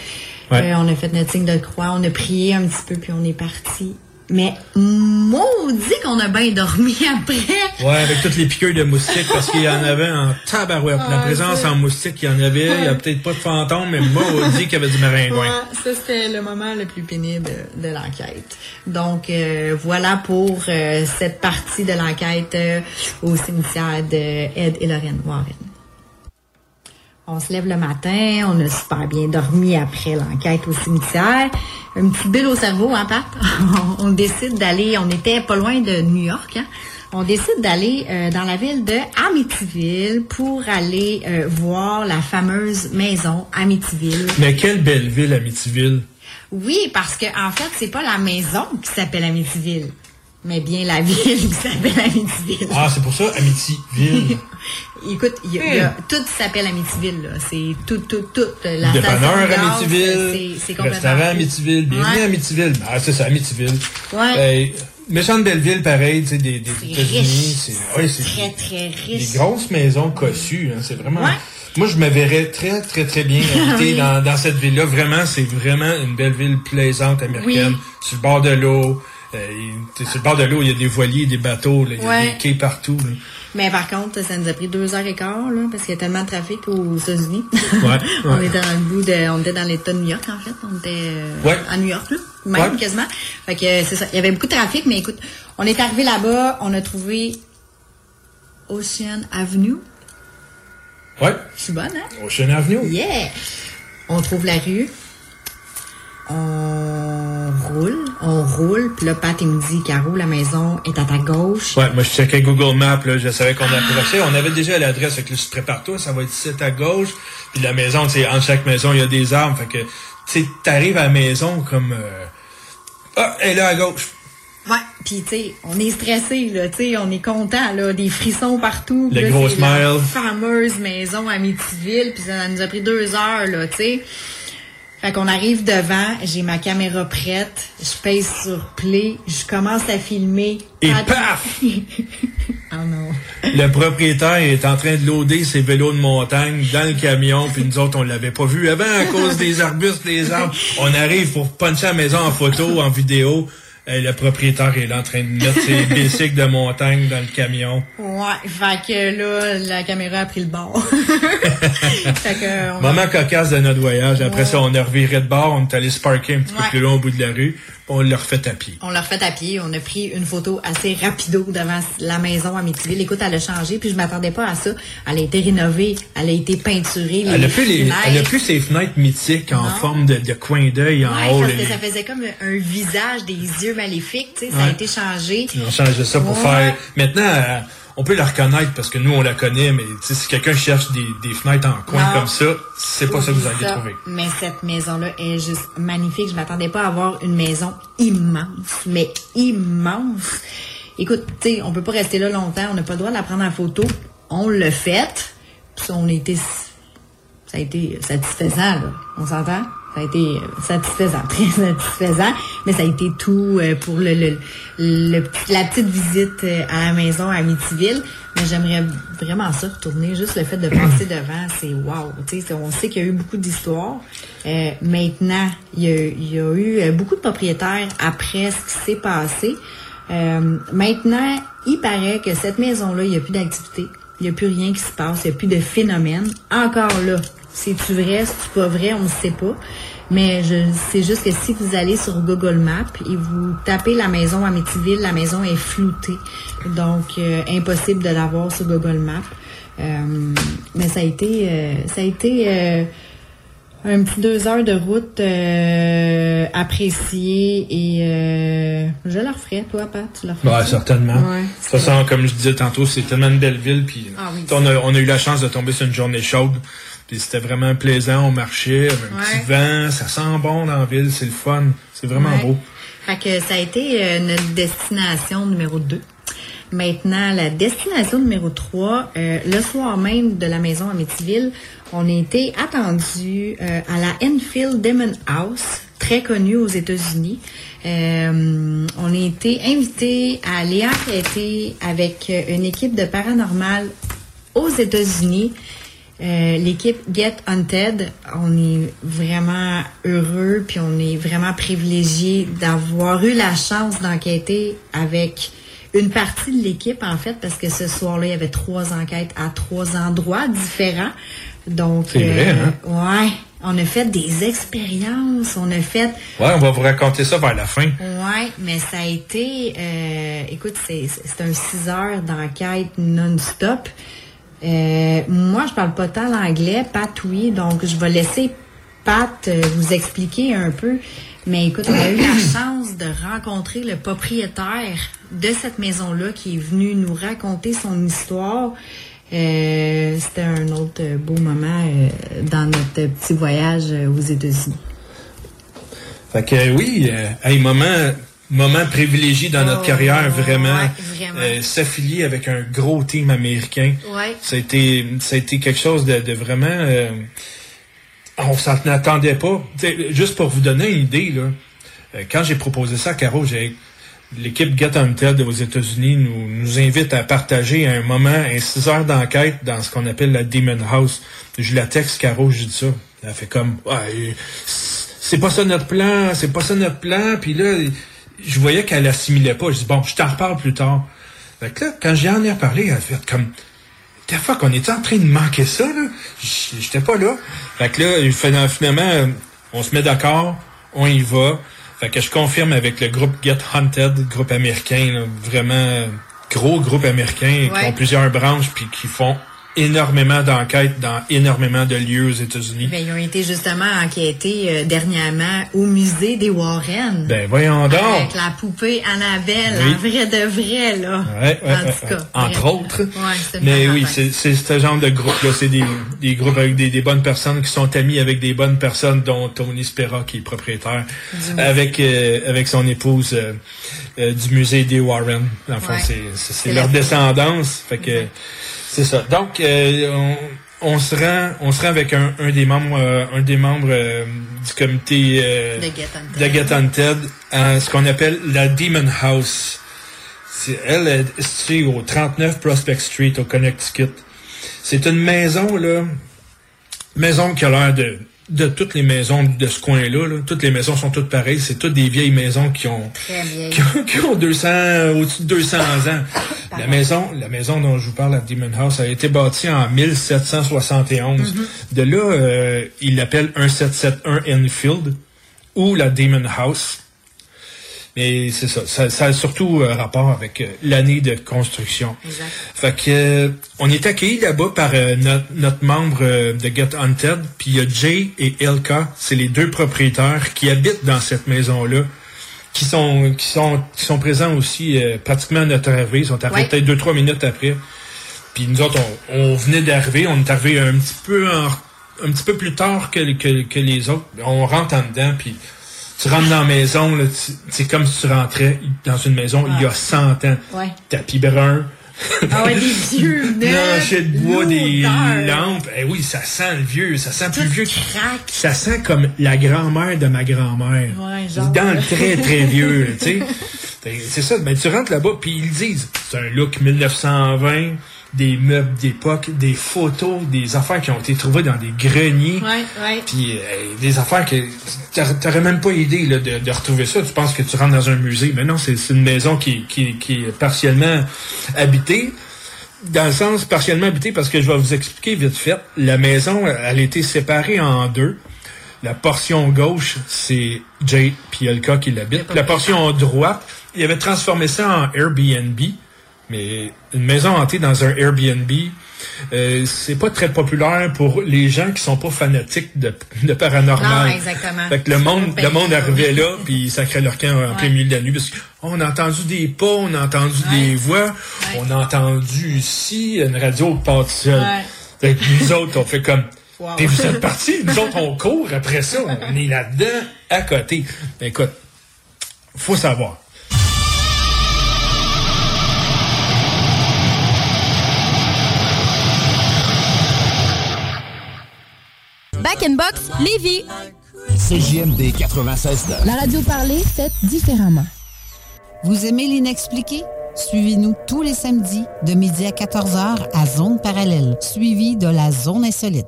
Ouais. Euh, on a fait notre signe de croix. On a prié un petit peu, puis on est parti. Mais maudit qu'on a bien dormi après. Ouais, avec toutes les piqûres de moustiques, parce qu'il y en avait en tabarouette. la Ah, présence en moustique, il y en avait. Il y a peut-être pas de fantômes, mais moi, on dit qu'il y avait du maringouin. Ouais, ça c'était le moment le plus pénible de, de l'enquête. Donc euh, voilà pour euh, cette partie de l'enquête euh, au cimetière de Ed et Lorraine Warren. On se lève le matin, on a super bien dormi après l'enquête au cimetière. Une petite bulle au cerveau, hein, Pat? on décide d'aller, on était pas loin de New York, hein? On décide d'aller euh, dans la ville de Amityville pour aller euh, voir la fameuse maison Amityville. Mais quelle belle ville, Amityville. Oui, parce que en fait, c'est pas la maison qui s'appelle Amityville, mais bien la ville qui s'appelle Amityville. Ah, c'est pour ça, Amityville. Écoute, il y a- y a- tout s'appelle Amityville, là. C'est tout, tout, tout. La Dépanneur de Amityville, c'est- complètement restaurant tout. Amityville, bienvenue Ouais. à Amityville. Ah, c'est ça, Amityville. Ouais. Euh, méchante belle ville, pareil, tu sais, des, des C'est États-Unis. C'est ouais, c'est Très, très riche. des grosses maisons cossues. Hein, c'est vraiment. Ouais. Moi, je me verrais très, très, très bien habiter Oui. dans, dans cette ville-là. Vraiment, c'est vraiment une belle ville plaisante américaine. Oui. Sur le bord de l'eau. Euh, sur le bord de l'eau, il y a des voiliers, des bateaux, là, il y a Ouais. des quais partout. là. Mais par contre, ça nous a pris deux heures et quart, là, parce qu'il y a tellement de trafic aux États-Unis. Ouais, on était dans le bout de, on était dans l'État de New York, en fait. On était euh, Ouais. à New York, là, même quasiment. Fait que c'est ça. Il y avait beaucoup de trafic, mais écoute, on est arrivé là-bas, on a trouvé Ocean Avenue. Ouais. Je suis bonne, hein? Ocean Avenue. Yeah! On trouve la rue. On roule, on roule. Puis là, Pat, il me dit, Caro, la maison est à ta gauche. Ouais, moi je checkais Google Maps, là, je savais qu'on approchait. On avait déjà l'adresse, fait que là, je prépare-toi, ça va être ici à gauche. Puis la maison, tu sais, entre chaque maison, il y a des arbres. Fait que, tu sais, t'arrives à la maison comme... euh, Ah, elle est là à gauche. Ouais, puis tu sais, on est stressé là, tu sais, on est content là, des frissons partout. Le Là, gros c'est la fameuse maison à Amityville, puis ça nous a pris deux heures là, tu sais. Fait qu'on arrive devant, j'ai ma caméra prête, je pèse sur play, je commence à filmer. Et Pat- paf! oh non. Le propriétaire est en train de loader ses vélos de montagne dans le camion, puis nous autres, on l'avait pas vu avant à cause des arbustes, des arbres. On arrive pour puncher la maison en photo, en vidéo. Et le propriétaire est là en train de mettre ses bicycles de montagne dans le camion. Ouais, fait que là, la caméra a pris le bord. fait que on- Moment cocasse de notre voyage. Après Ouais. ça, on a reviré de bord, on est allé se parker un petit peu plus loin au bout de la rue, on l'a refait à pied. On l'a refait à pied. On a pris une photo assez rapido devant la maison à Amityville. Écoute, elle a changé, puis je m'attendais pas à ça. Elle a été rénovée, elle a été peinturée. Elle a, plus les, elle a plus ses fenêtres mythiques en Non. forme de, de coin d'œil en Ouais, haut. parce que les- ça faisait comme un visage, des yeux maléfiques, tu sais, ça a été changé. Ils ont changé ça pour Ouais. faire. Maintenant, euh, on peut la reconnaître parce que nous, on la connaît, mais si quelqu'un cherche des, des fenêtres en coin Non. comme ça, c'est pas ça que vous allez Ça, trouver. Mais cette maison-là est juste magnifique. Je m'attendais pas à avoir une maison immense, mais immense. Écoute, tu sais, on peut pas rester là longtemps. On n'a pas le droit de la prendre en photo. On l'a fait. Puis on été, ça a été satisfaisant, là. On s'entend? Ça a été satisfaisant, très satisfaisant, mais ça a été tout euh, pour le, le, le, la petite visite euh, à la maison à Amityville. Mais j'aimerais vraiment ça retourner. Juste le fait de passer devant, c'est wow. On sait qu'il y a eu beaucoup d'histoires. Euh, maintenant, il y, a, il y, a, eu beaucoup de propriétaires après ce qui s'est passé. Euh, maintenant, il paraît que cette maison-là, il n'y a plus d'activité. Il n'y a plus rien qui se passe. Il n'y a plus de phénomène. Encore là, c'est-tu vrai, c'est pas vrai, on ne sait pas. Mais je c'est juste que si vous allez sur Google Maps et vous tapez la maison à Métiville, la maison est floutée. Donc, euh, impossible de l'avoir sur Google Maps. Euh, mais ça a été, euh, ça a été un petit deux heures de route appréciée et je la referais, toi, Pat, tu la referais? Ouais, certainement. Ouais, de toute façon, comme je disais tantôt, c'est tellement une belle ville, puis ah on, a, on a eu la chance de tomber sur une journée chaude. Puis c'était vraiment plaisant, on marchait, un petit vent, ça sent bon dans la ville, c'est le fun, c'est vraiment beau. Fait que ça a été euh, notre destination numéro 2. Maintenant, la destination numéro 3, euh, le soir même de la maison à Métiville, on a été attendu euh, à la Enfield Demon House, très connue aux États-Unis. on a été invité à aller enquêter avec une équipe de paranormal aux États-Unis euh, l'équipe Get Hunted, on est vraiment heureux puis on est vraiment privilégié d'avoir eu la chance d'enquêter avec une partie de l'équipe en fait parce que ce soir-là il y avait trois enquêtes à trois endroits différents. Donc C'est vrai, euh, hein? ouais, on a fait des expériences, on a fait. Ouais, on va vous raconter ça vers la fin. Ouais, mais ça a été, euh, écoute, c'est un six heures d'enquête non-stop. Euh, moi, je parle pas tant l'anglais, Pat oui, donc je vais laisser Pat euh, vous expliquer un peu. Mais écoute, on a eu la chance de rencontrer le propriétaire de cette maison-là qui est venu nous raconter son histoire. Euh, C'était un autre beau moment euh, dans notre petit voyage aux États-Unis. Fait que oui, un moment moment privilégié dans notre oh, carrière, vraiment. Euh, s'affilier avec un gros team américain. Ça, a été, ça a été quelque chose de, vraiment... Euh, on s'en attendait pas. juste pour vous donner une idée, là, euh, quand j'ai proposé ça à Caro, j'ai l'équipe Get Ted aux États-Unis nous, nous invite à partager un moment, un 6 heures d'enquête dans ce qu'on appelle la Demon House. Je la texte Caro, je dis ça. Elle fait comme, c'est pas ça notre plan, c'est pas ça notre plan. Puis là, je voyais qu'elle assimilait pas. Je dis, bon, je t'en reparle plus tard. Fait que là, quand j'en ai reparlé, elle a fait comme, t'as fuck, on était en train de manquer ça, là. J'étais pas là. Fait que là, finalement, on se met d'accord, on y va. Fait que je confirme avec le groupe Get Hunted, groupe américain, vraiment gros groupe américain, qui ont plusieurs branches, puis qui font énormément d'enquêtes dans énormément de lieux aux États-Unis. Ben, ils ont été justement enquêtés euh, dernièrement au musée des Warren. Ben voyons donc. Avec la poupée Annabelle, en vrai de vrai, là. Ouais, ouais, en tout cas. Entre autres. Mais oui, c'est ce genre de groupe-là. C'est des, des, groupes avec des, des, bonnes personnes qui sont amis avec des bonnes personnes, dont Tony Spera, qui est propriétaire, avec, euh, avec son épouse euh, du musée des Warren. En fond, c'est leur descendance. Fait que... C'est ça. Donc, euh, on, se rend, on se rend avec un, des membres, euh, un des membres euh, du comité de Get Ted à ce qu'on appelle la Demon House. elle est située au 39 Prospect Street au Connecticut. C'est une maison là, maison qui a l'air de de toutes les maisons de ce coin-là, toutes les maisons sont toutes pareilles. C'est toutes des vieilles maisons qui ont, qui ont, 200, au-dessus de 200 ans. La maison, la maison dont je vous parle, la Demon House, a été bâtie en 1771. Mm-hmm. De là, euh, il l'appelle 1771 Enfield ou la Demon House. Mais c'est ça, ça, a surtout euh, rapport avec euh, l'année de construction. Exact. Fait que euh, on est accueillis là-bas par notre, membre de Get Hunted, puis il y a Jay et Elka, c'est les deux propriétaires qui habitent dans cette maison-là, qui sont qui sont qui sont présents aussi pratiquement à notre arrivée, ils sont arrivés peut-être deux trois minutes après. Puis nous autres, on, venait d'arriver, on est arrivé un petit peu un petit peu plus tard que, que, que les autres. On rentre en dedans, puis tu rentres dans la maison, c'est comme si tu rentrais dans une maison il y a 100 ans. Ouais. Tapis brun, Ah ouais, des vieux de bois, des lampes. Eh oui, ça sent le vieux, ça sent plus vieux. craque. Ça sent comme la grand-mère de ma grand-mère. Ouais, genre. Dans le très, très vieux, tu sais. C'est ça, ben, tu rentres là-bas, puis ils disent, c'est un look 1920, des meubles d'époque, des photos, des affaires qui ont été trouvées dans des greniers. Ouais, ouais. Puis euh, des affaires que t'aurais même pas idée là, de, de retrouver ça. Tu penses que tu rentres dans un musée, mais non, c'est une maison qui, qui, qui est partiellement habitée. Dans le sens partiellement habitée, parce que je vais vous expliquer vite fait. La maison, elle a été séparée en deux. La portion gauche, c'est Jay puis Elka qui l'habite. La portion droite, il avait transformé ça en Airbnb. Mais une maison hantée dans un Airbnb, euh, c'est pas très populaire pour les gens qui sont pas fanatiques de, de paranormal. Non, exactement. Fait que le monde, pas le monde arrivait là, puis ils sacraient leur camp en plein milieu de la nuit parce qu'on a entendu des pas, on a entendu des voix, on a entendu ici une radio toute seule. Ouais. Fait que nous autres, on fait comme. Wow. Puis vous êtes partis, nous autres, on court après ça, on est là-dedans, à côté. Écoute, faut savoir. Back in Box, Lévis. CJMD 96 La radio parlée, faite différemment. Vous aimez l'inexpliqué? Suivez-nous tous les samedis de midi à 14h à Zone Parallèle, suivi de la Zone Insolite.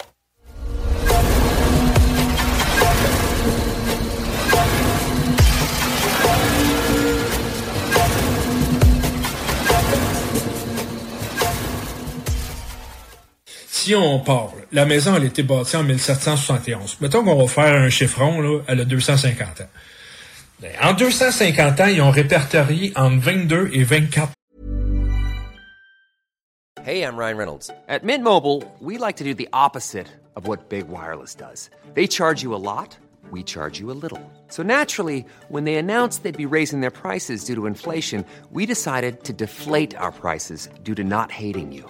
Si on part, la maison, elle a été bâtie en 1771. Mettons qu'on va faire un chiffron, là, elle a 250 ans. Ben, En 250 ans, ils ont répertorié entre 22 et 24 Hey, I'm Ryan Reynolds. At Mint Mobile, we like to do the opposite of what Big Wireless does. They charge you a lot, we charge you a little. So naturally, when they announced they'd be raising their prices due to inflation, we decided to deflate our prices due to not hating you.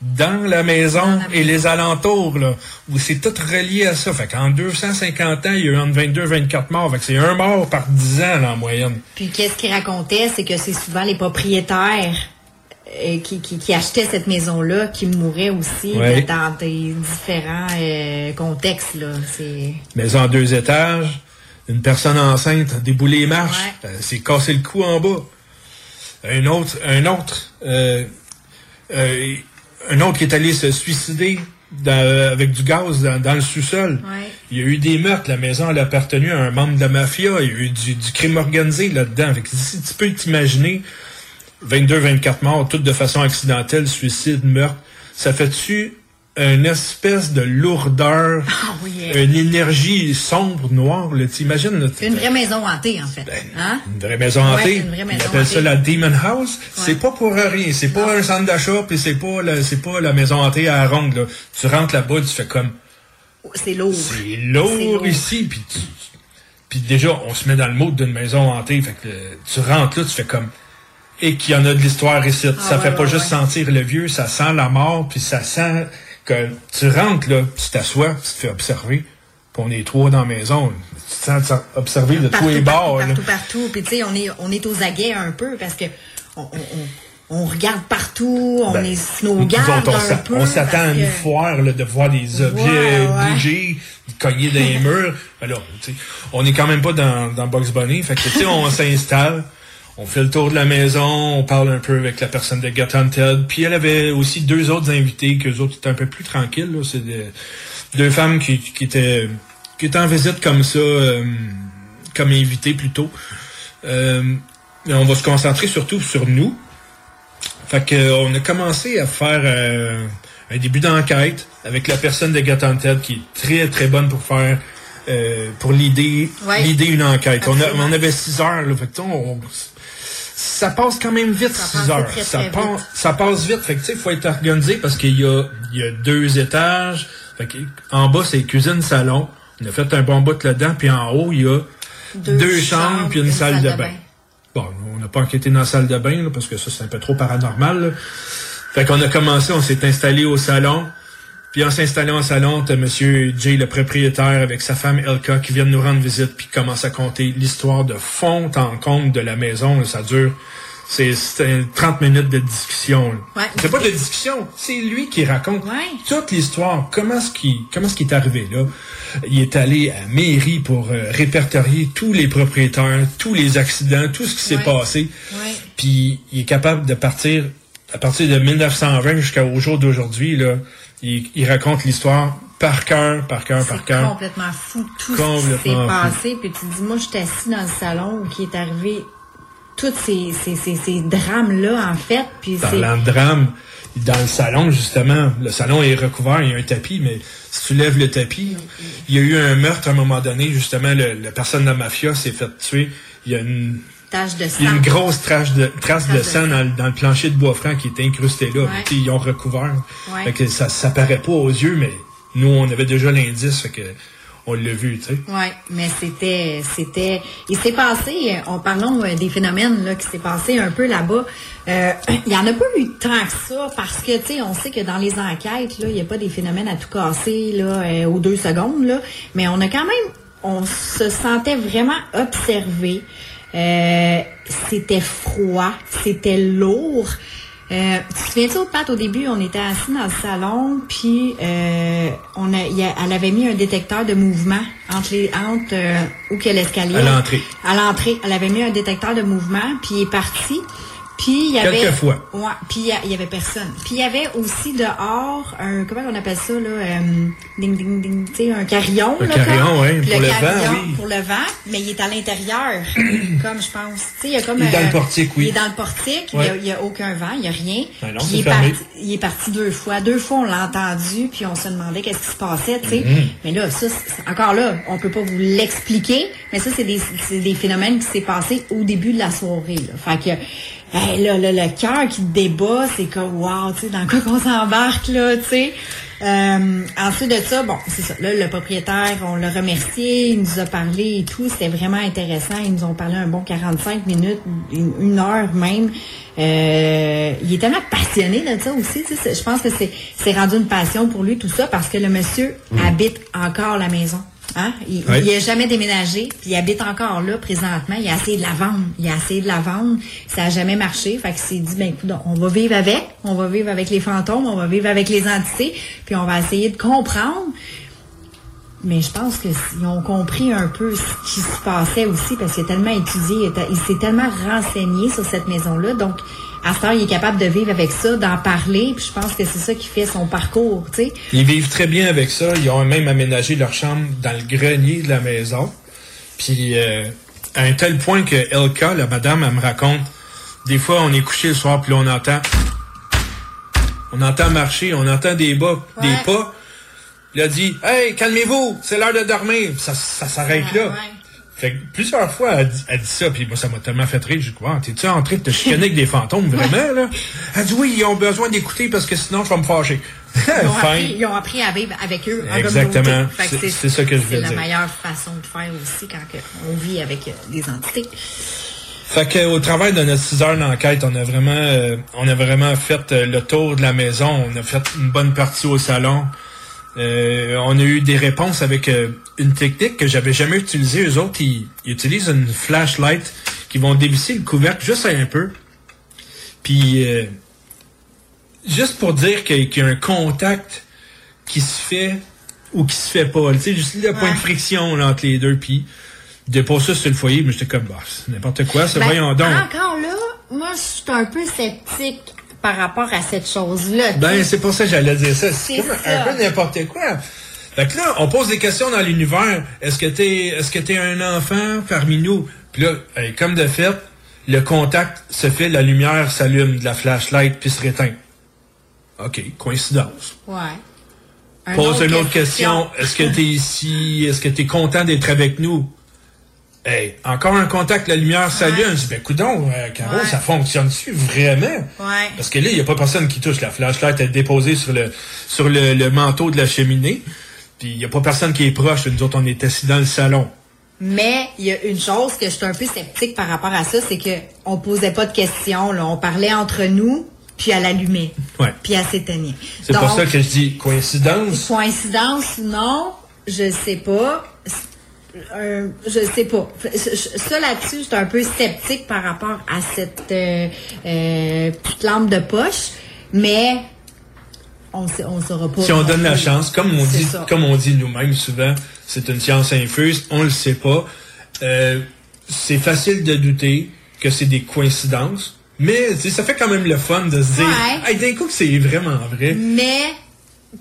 dans la maison et les alentours, là, où c'est tout relié à ça. Fait qu'en 250 ans, il y a eu entre 22 et 24 morts. Fait que c'est un mort par 10 ans, là, en moyenne. Puis qu'est-ce qu'il racontait, c'est que c'est souvent les propriétaires euh, qui, qui, qui achetaient cette maison-là qui mouraient aussi Ouais. dans des différents euh, contextes. Là. C'est... Maison en deux étages, une personne enceinte a déboulé les marches, euh, s'est cassé le cou en bas. Un autre, un autre, euh, un autre qui est allé se suicider dans- avec du gaz dans, dans le sous-sol. Ouais. Il y a eu des meurtres. La maison elle a appartenu à un membre de la mafia. Il y a eu du, du crime organisé là-dedans. Fait que si tu peux t'imaginer 22-24 morts, toutes de façon accidentelle, suicide, meurtre, ça fait-tu une espèce de lourdeur, Ah oui, euh, une énergie sombre, noire, t'imagines, c'est une vraie maison hantée, en fait. Hein? une vraie maison Ouais, hantée. vraie Ils appellent ça la Demon House. C'est pas pour rien. C'est pas un centre d'achat, puis c'est pas la, pas la maison hantée à la ronde, là. Tu rentres là-bas, tu fais comme, C'est lourd. c'est lourd ici, puis tu- puis déjà, on se met dans le mode d'une maison hantée. Fait que euh, tu rentres là, tu fais comme. Et qu'il y en a de l'histoire ici. Ah ça fait pas juste sentir le vieux, ça sent la mort, puis ça sent que tu rentres là, tu t'assois, tu te fais observer. Puis on est trois dans la maison. Tu te sens observé de tous les bords. là. partout, partout. Puis tu sais, on est, on est aux aguets un peu parce que on, on, on- regarde partout, on Ben, est on un peu. on s'attend à une que- foire là, de voir des objets Ouais, ouais. bouger, cogner dans les murs. Alors, tu sais, on est quand même pas dans, dans Box Bunny. Fait que, tu sais, on s'installe, on fait le tour de la maison, on parle un peu avec la personne de Get Hunted. Puis elle avait aussi deux autres invités, que autres étaient un peu plus tranquilles. C'est deux femmes qui, qui étaient qui étaient en visite comme ça, euh, comme invitées plutôt. Euh, mais on va se concentrer surtout sur nous. Fait que euh, on a commencé à faire euh, un début d'enquête avec la personne de Get Ted qui est très très bonne pour faire euh, pour l'idée Ouais. l'idée une enquête. On, a- on avait six heures, là, fait que, on- ça passe quand même vite, Ça 6 passe heures. très, ça, très passe, vite. ça passe vite. Fait que, tu sais, il faut être organisé parce qu'il y a, il y a deux étages. Fait que, en bas, c'est cuisine-salon. On a fait un bon bout là-dedans. Puis en haut, il y a deux, chambres puis une, salle, de bain. Bon, on n'a pas enquêté dans la salle de bain, là, parce que ça, c'est un peu trop paranormal. là. Fait qu'on a commencé, on s'est installé au salon. Puis en s'installant au salon, t'as Monsieur Jay, le propriétaire, avec sa femme Elka, qui viennent nous rendre visite, puis commence à conter l'histoire de fond en comble de la maison. là. Ça dure, c'est c'est 30 minutes de discussion. Ouais. C'est pas de discussion, c'est lui qui raconte toute l'histoire. Comment est-ce qu'il comment est-ce qu'il est arrivé là? Il est allé à mairie pour euh, répertorier tous les propriétaires, tous les accidents, tout ce qui s'est Ouais. passé. Ouais. Puis il est capable de partir à partir de 1920 jusqu'au jour d'aujourd'hui là. Il, il raconte l'histoire par cœur, par cœur, par cœur. complètement fou tout ce qui s'est passé. Puis tu te dis, moi, j'étais assis dans le salon où qui est arrivé tous ces, ces, ces, ces drames-là, en fait. Puis. Parlant de drame, dans le salon, justement, le salon est recouvert, il y a un tapis, mais si tu lèves le tapis, il y a eu un meurtre à un moment donné, justement, le- la personne de la mafia s'est fait tuer. Il y a une, Tache de il y a une grosse trace de, trace de Trace de sang dans, le- dans le plancher de bois franc qui était incrusté là. Ouais. Ils ont recouvert. Ouais. Fait que ça, ça paraît pas aux yeux, mais nous, on avait déjà l'indice, fait que on l'a vu, tu sais. Oui, mais c'était, c'était, il s'est passé, euh, en parlons euh, des phénomènes là, qui s'est passé un peu là-bas. Euh, il y en a pas eu tant que ça parce que, tu sais, on sait que dans les enquêtes, là, il n'y a pas des phénomènes à tout casser là, euh, aux deux secondes, là, mais on a quand même, on se sentait vraiment observé. Euh, c'était froid, c'était lourd. Euh, tu te souviens-tu, Pat, au début, on était assis dans le salon, puis euh, on a, y a- elle avait mis un détecteur de mouvement entre les, entre euh, où a l'escalier. À l'entrée. À l'entrée, elle avait mis un détecteur de mouvement, puis il est parti. Puis il y avait. Quelquefois. Ouais, puis il y avait personne. Puis il y avait aussi dehors un comment on appelle ça là, euh, ding ding ding, tu sais, un carillon Un là. carillon, Puis pour le carillon, vent, oui. Pour le vent, mais il est à l'intérieur, comme je pense. Tu sais, il y a comme. Il est dans euh, le portique, oui. Il est dans le portique. Il y a- Ouais. il y a, aucun vent, il y a rien. Ben non, il est fermé. parti, il est parti deux fois. Deux fois on l'a entendu, puis on se demandait qu'est-ce qui se passait, tu sais. Mhm. Mais là, ça, encore là, on peut pas vous l'expliquer, mais ça, c'est des, c'est des phénomènes qui s'est passé au début de la soirée. Là. Fait que, hey, là, là, le cœur qui débat, c'est comme, wow, tu sais, dans quoi qu'on s'embarque, là, tu sais. Euh, ensuite de ça, bon, c'est ça. Là, le propriétaire, on l'a remercié, il nous a parlé et tout. C'était vraiment intéressant. Ils nous ont parlé un bon 45 minutes, une, une heure même. Euh, il est tellement passionné de ça aussi. tu sais, Je pense que c'est c'est rendu une passion pour lui, tout ça, parce que le monsieur habite encore la maison. Hein? Il, Ouais. il a jamais déménagé, puis il habite encore là présentement. Il a essayé de la vendre. Il a essayé de la vendre. Ça a jamais marché. Fait qu'il s'est dit, ben écoute, on va vivre avec. On va vivre avec les fantômes. On va vivre avec les entités. Puis on va essayer de comprendre. Mais je pense qu'ils ont compris un peu ce qui se passait aussi parce qu'il a tellement étudié, il s'est tellement renseigné sur cette maison-là. Donc, à ce temps, il est capable de vivre avec ça, d'en parler. Puis je pense que c'est ça qui fait son parcours, tu sais. Ils vivent très bien avec ça. Ils ont même aménagé leur chambre dans le grenier de la maison. Puis euh, à un tel point que Elka, la madame, elle me raconte, des fois on est couché le soir, puis là on entend, on entend marcher, on entend des bas, des pas. Il a dit, hey, calmez-vous, c'est l'heure de dormir. Ça, ça s'arrête là. Fait que plusieurs fois, elle dit, elle dit ça, puis moi, ça m'a tellement fait rire. J'ai dit, quoi, t'es-tu en train de te chicaner avec des fantômes, vraiment, là? Elle dit, oui, ils ont besoin d'écouter parce que sinon, je vais me fâcher. Ils ont, appris, ils ont appris à vivre avec eux en Exactement. C'est- ça que je C'est la meilleure façon de faire aussi quand on vit avec euh, des entités. Fait que au travers de notre 6 heures d'enquête, on a vraiment euh, on a vraiment fait euh, le tour de la maison, on a fait une bonne partie au salon. Euh, on a eu des réponses avec euh, une technique que j'avais jamais utilisée. Eux autres, ils, ils utilisent une flashlight qui vont dévisser le couvercle juste un peu. Puis euh, juste pour dire qu'il y a un contact qui se fait ou qui se fait pas. Tu sais, juste le point de friction là, entre les deux. Puis de pas ça sur le foyer, mais j'étais comme, bah, c'est n'importe quoi, ça, Ben, voyons donc. Encore là, moi, je suis un peu sceptique par rapport à cette chose-là. Ben, c'est pour ça que j'allais dire ça. C'est un peu n'importe quoi. Fait que là, on pose des questions dans l'univers. Est-ce que t'es, est-ce que t'es un enfant parmi nous? Puis là, comme de fait, le contact se fait, la lumière s'allume de la flashlight puis se réteint. OK, coïncidence. Ouais. Un Pose une autre question. Est-ce que tu es ici? Est-ce que tu es content d'être avec nous? Hey, encore un contact, la lumière s'allume. Je dis, ben, coudon, euh, Caro, Ouais. ça fonctionne-tu vraiment? Ouais. Parce que là, il n'y a pas personne qui touche. La flashlight est déposée sur le, sur le, le manteau de la cheminée. Puis il n'y a pas personne qui est proche. Nous autres, on est assis dans le salon. Mais il y a une chose que je suis un peu sceptique par rapport à ça, c'est que on posait pas de questions. Là. On parlait entre nous, puis elle allumait, Ouais. puis elle s'éteignait. C'est pour ça que je dis coïncidence. Coïncidence, non, je sais pas. Euh, je sais pas. Ça là-dessus, j'étais un peu sceptique par rapport à cette euh, euh, petite lampe de poche, mais on on saura pas. Si on donne la chance, comme on dit, ça. comme on dit nous-mêmes souvent, c'est une science infuse, on le sait pas. Euh, c'est facile de douter que c'est des coïncidences, mais ça fait quand même le fun de se dire, Ouais. hey, d'un coup que c'est vraiment vrai. Mais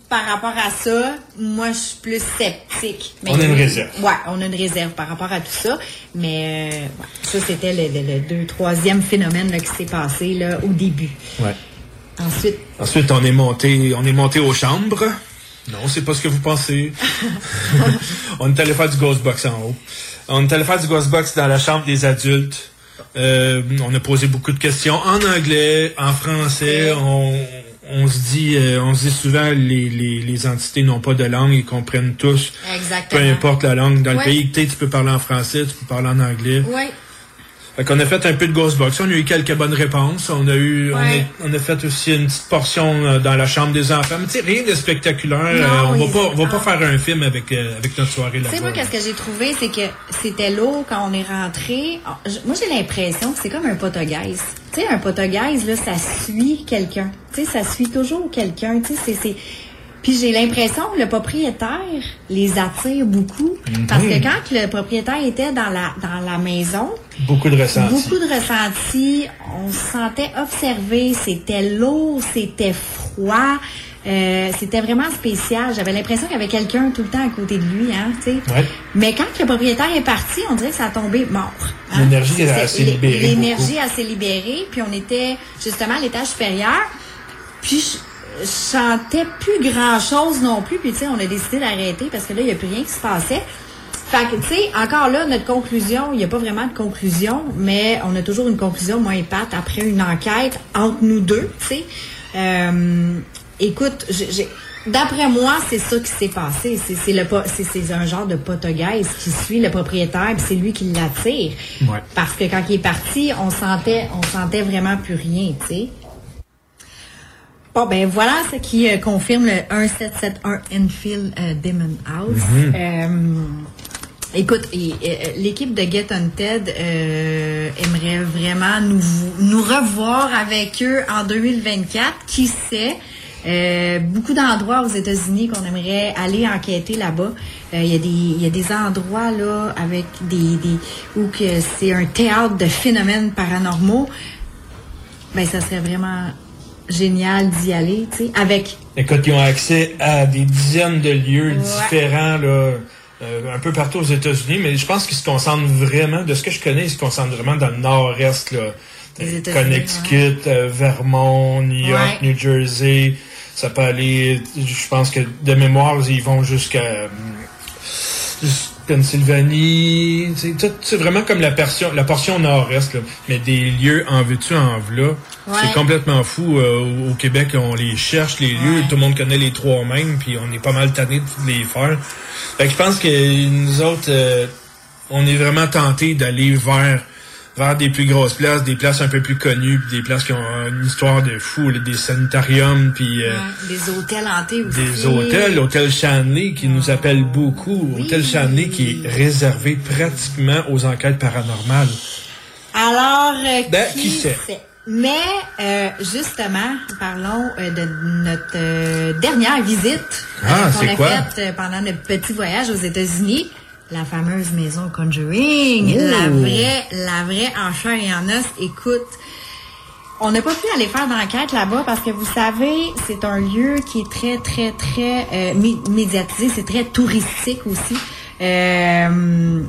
par rapport à ça, moi je suis plus sceptique. Mais On a une réserve. Ouais, on a une réserve par rapport à tout ça. Mais euh, ouais, ça c'était le, le- le deux, troisième phénomène là, qui s'est passé là, au début. Ouais. Ensuite, Ensuite, on est monté, on est monté aux chambres. Non, c'est pas ce que vous pensez. on est allé faire du Ghostbox en haut. On est allé faire du Ghostbox dans la chambre des adultes. Euh, on a posé beaucoup de questions en anglais, en français. On, on se dit, euh, on se dit souvent les, les, les entités n'ont pas de langue, ils comprennent tous. exactement. Peu importe la langue dans le pays. Tu sais, tu peux parler en français, tu peux parler en anglais. Ouais. Fait qu'on a fait un peu de Ghostbox. On a eu quelques bonnes réponses. On a eu, on, a, on a fait aussi une petite portion euh, dans la chambre des enfants. Mais tu sais, rien de spectaculaire. Euh, on va pas, on va pas faire un film avec, euh, avec notre soirée Tu sais, moi, là-bas. qu'est-ce que j'ai trouvé, c'est que c'était lourd quand on est rentré. Ah, Moi, j'ai l'impression que c'est comme un potogaise. Tu sais, un potogaise, là, ça suit quelqu'un. Tu sais, ça suit toujours quelqu'un. Tu sais, c'est-. Puis j'ai l'impression que le propriétaire les attire beaucoup. Parce que quand le propriétaire était dans la, dans la maison, Beaucoup de ressentis. Beaucoup de ressentis. On se sentait observé. C'était lourd, c'était froid. euh, c'était vraiment spécial. J'avais l'impression qu'il y avait quelqu'un tout le temps à côté de lui, hein. Ouais. Mais quand le propriétaire est parti, on dirait que ça a tombé mort. hein. L'énergie, s'est libérée L'énergie, s'est libérée. Puis on était justement à l'étage supérieur. Puis je, je sentais plus grand chose non plus. Puis tu sais, on a décidé d'arrêter parce que là, il n'y a plus rien qui se passait. Fait que, tu sais, encore là, notre conclusion, il n'y a pas vraiment de conclusion, mais on a toujours une conclusion, moi et Pat, après une enquête entre nous deux, tu sais. Euh, écoute, j'ai- d'après moi, c'est ça qui s'est passé. C'est le un genre de potogaise qui suit le propriétaire, puis c'est lui qui l'attire. Ouais. Parce que quand il est parti, on sentait, on sentait vraiment plus rien, tu sais. Bon, ben voilà ce qui euh, confirme le 1771 Enfield euh, Demon House. Mhm. Euh, écoute, euh, l'équipe de Get Hunted euh, aimerait vraiment nous, nous revoir avec eux en 2024. Qui sait? Euh, beaucoup d'endroits aux États-Unis qu'on aimerait aller enquêter là-bas. Euh, Il y, a des- il y a des endroits là avec des, des où que c'est un théâtre de phénomènes paranormaux. Ben ça serait vraiment génial d'y aller, tu sais, avec Écoute, ils ont accès à des dizaines de lieux différents, là, euh, un peu partout aux États-Unis, mais je pense qu'ils se concentrent vraiment, de ce que je connais, ils se concentrent vraiment dans le nord-est, là. Connecticut, euh, Vermont, New York, Ouais. New Jersey. Ça peut aller, je pense que de mémoire, ils vont jusqu'à euh, Pennsylvanie. C'est vraiment comme la portion, la portion nord-est, là. mais des lieux en veux-tu, en v'là. Ouais. C'est complètement fou. euh, au Québec, on les cherche, les lieux. Tout le monde connaît les trois mêmes, puis on est pas mal tanné de les faire. Fait que je pense que nous autres, euh, on est vraiment tentés d'aller vers vers des plus grosses places, des places un peu plus connues, puis des places qui ont une histoire de fou, là, des sanitariums, puis euh, ouais, des hôtels hantés aussi. des hôtels, l'hôtel Shanley qui nous appelle beaucoup, hôtel Shanley qui est réservé pratiquement aux enquêtes paranormales. Alors, euh, Ben, qui, qui sait? Mais euh, justement, parlons euh, de notre euh, dernière visite Ah, euh, qu'on a faite pendant notre petit voyage aux États-Unis. La fameuse maison Conjuring, la vraie, la vraie en chair et en os. Écoute, on n'a pas pu aller faire d'enquête là-bas parce que vous savez, c'est un lieu qui est très, très, très mé- médiatisé. C'est très touristique aussi. Euh,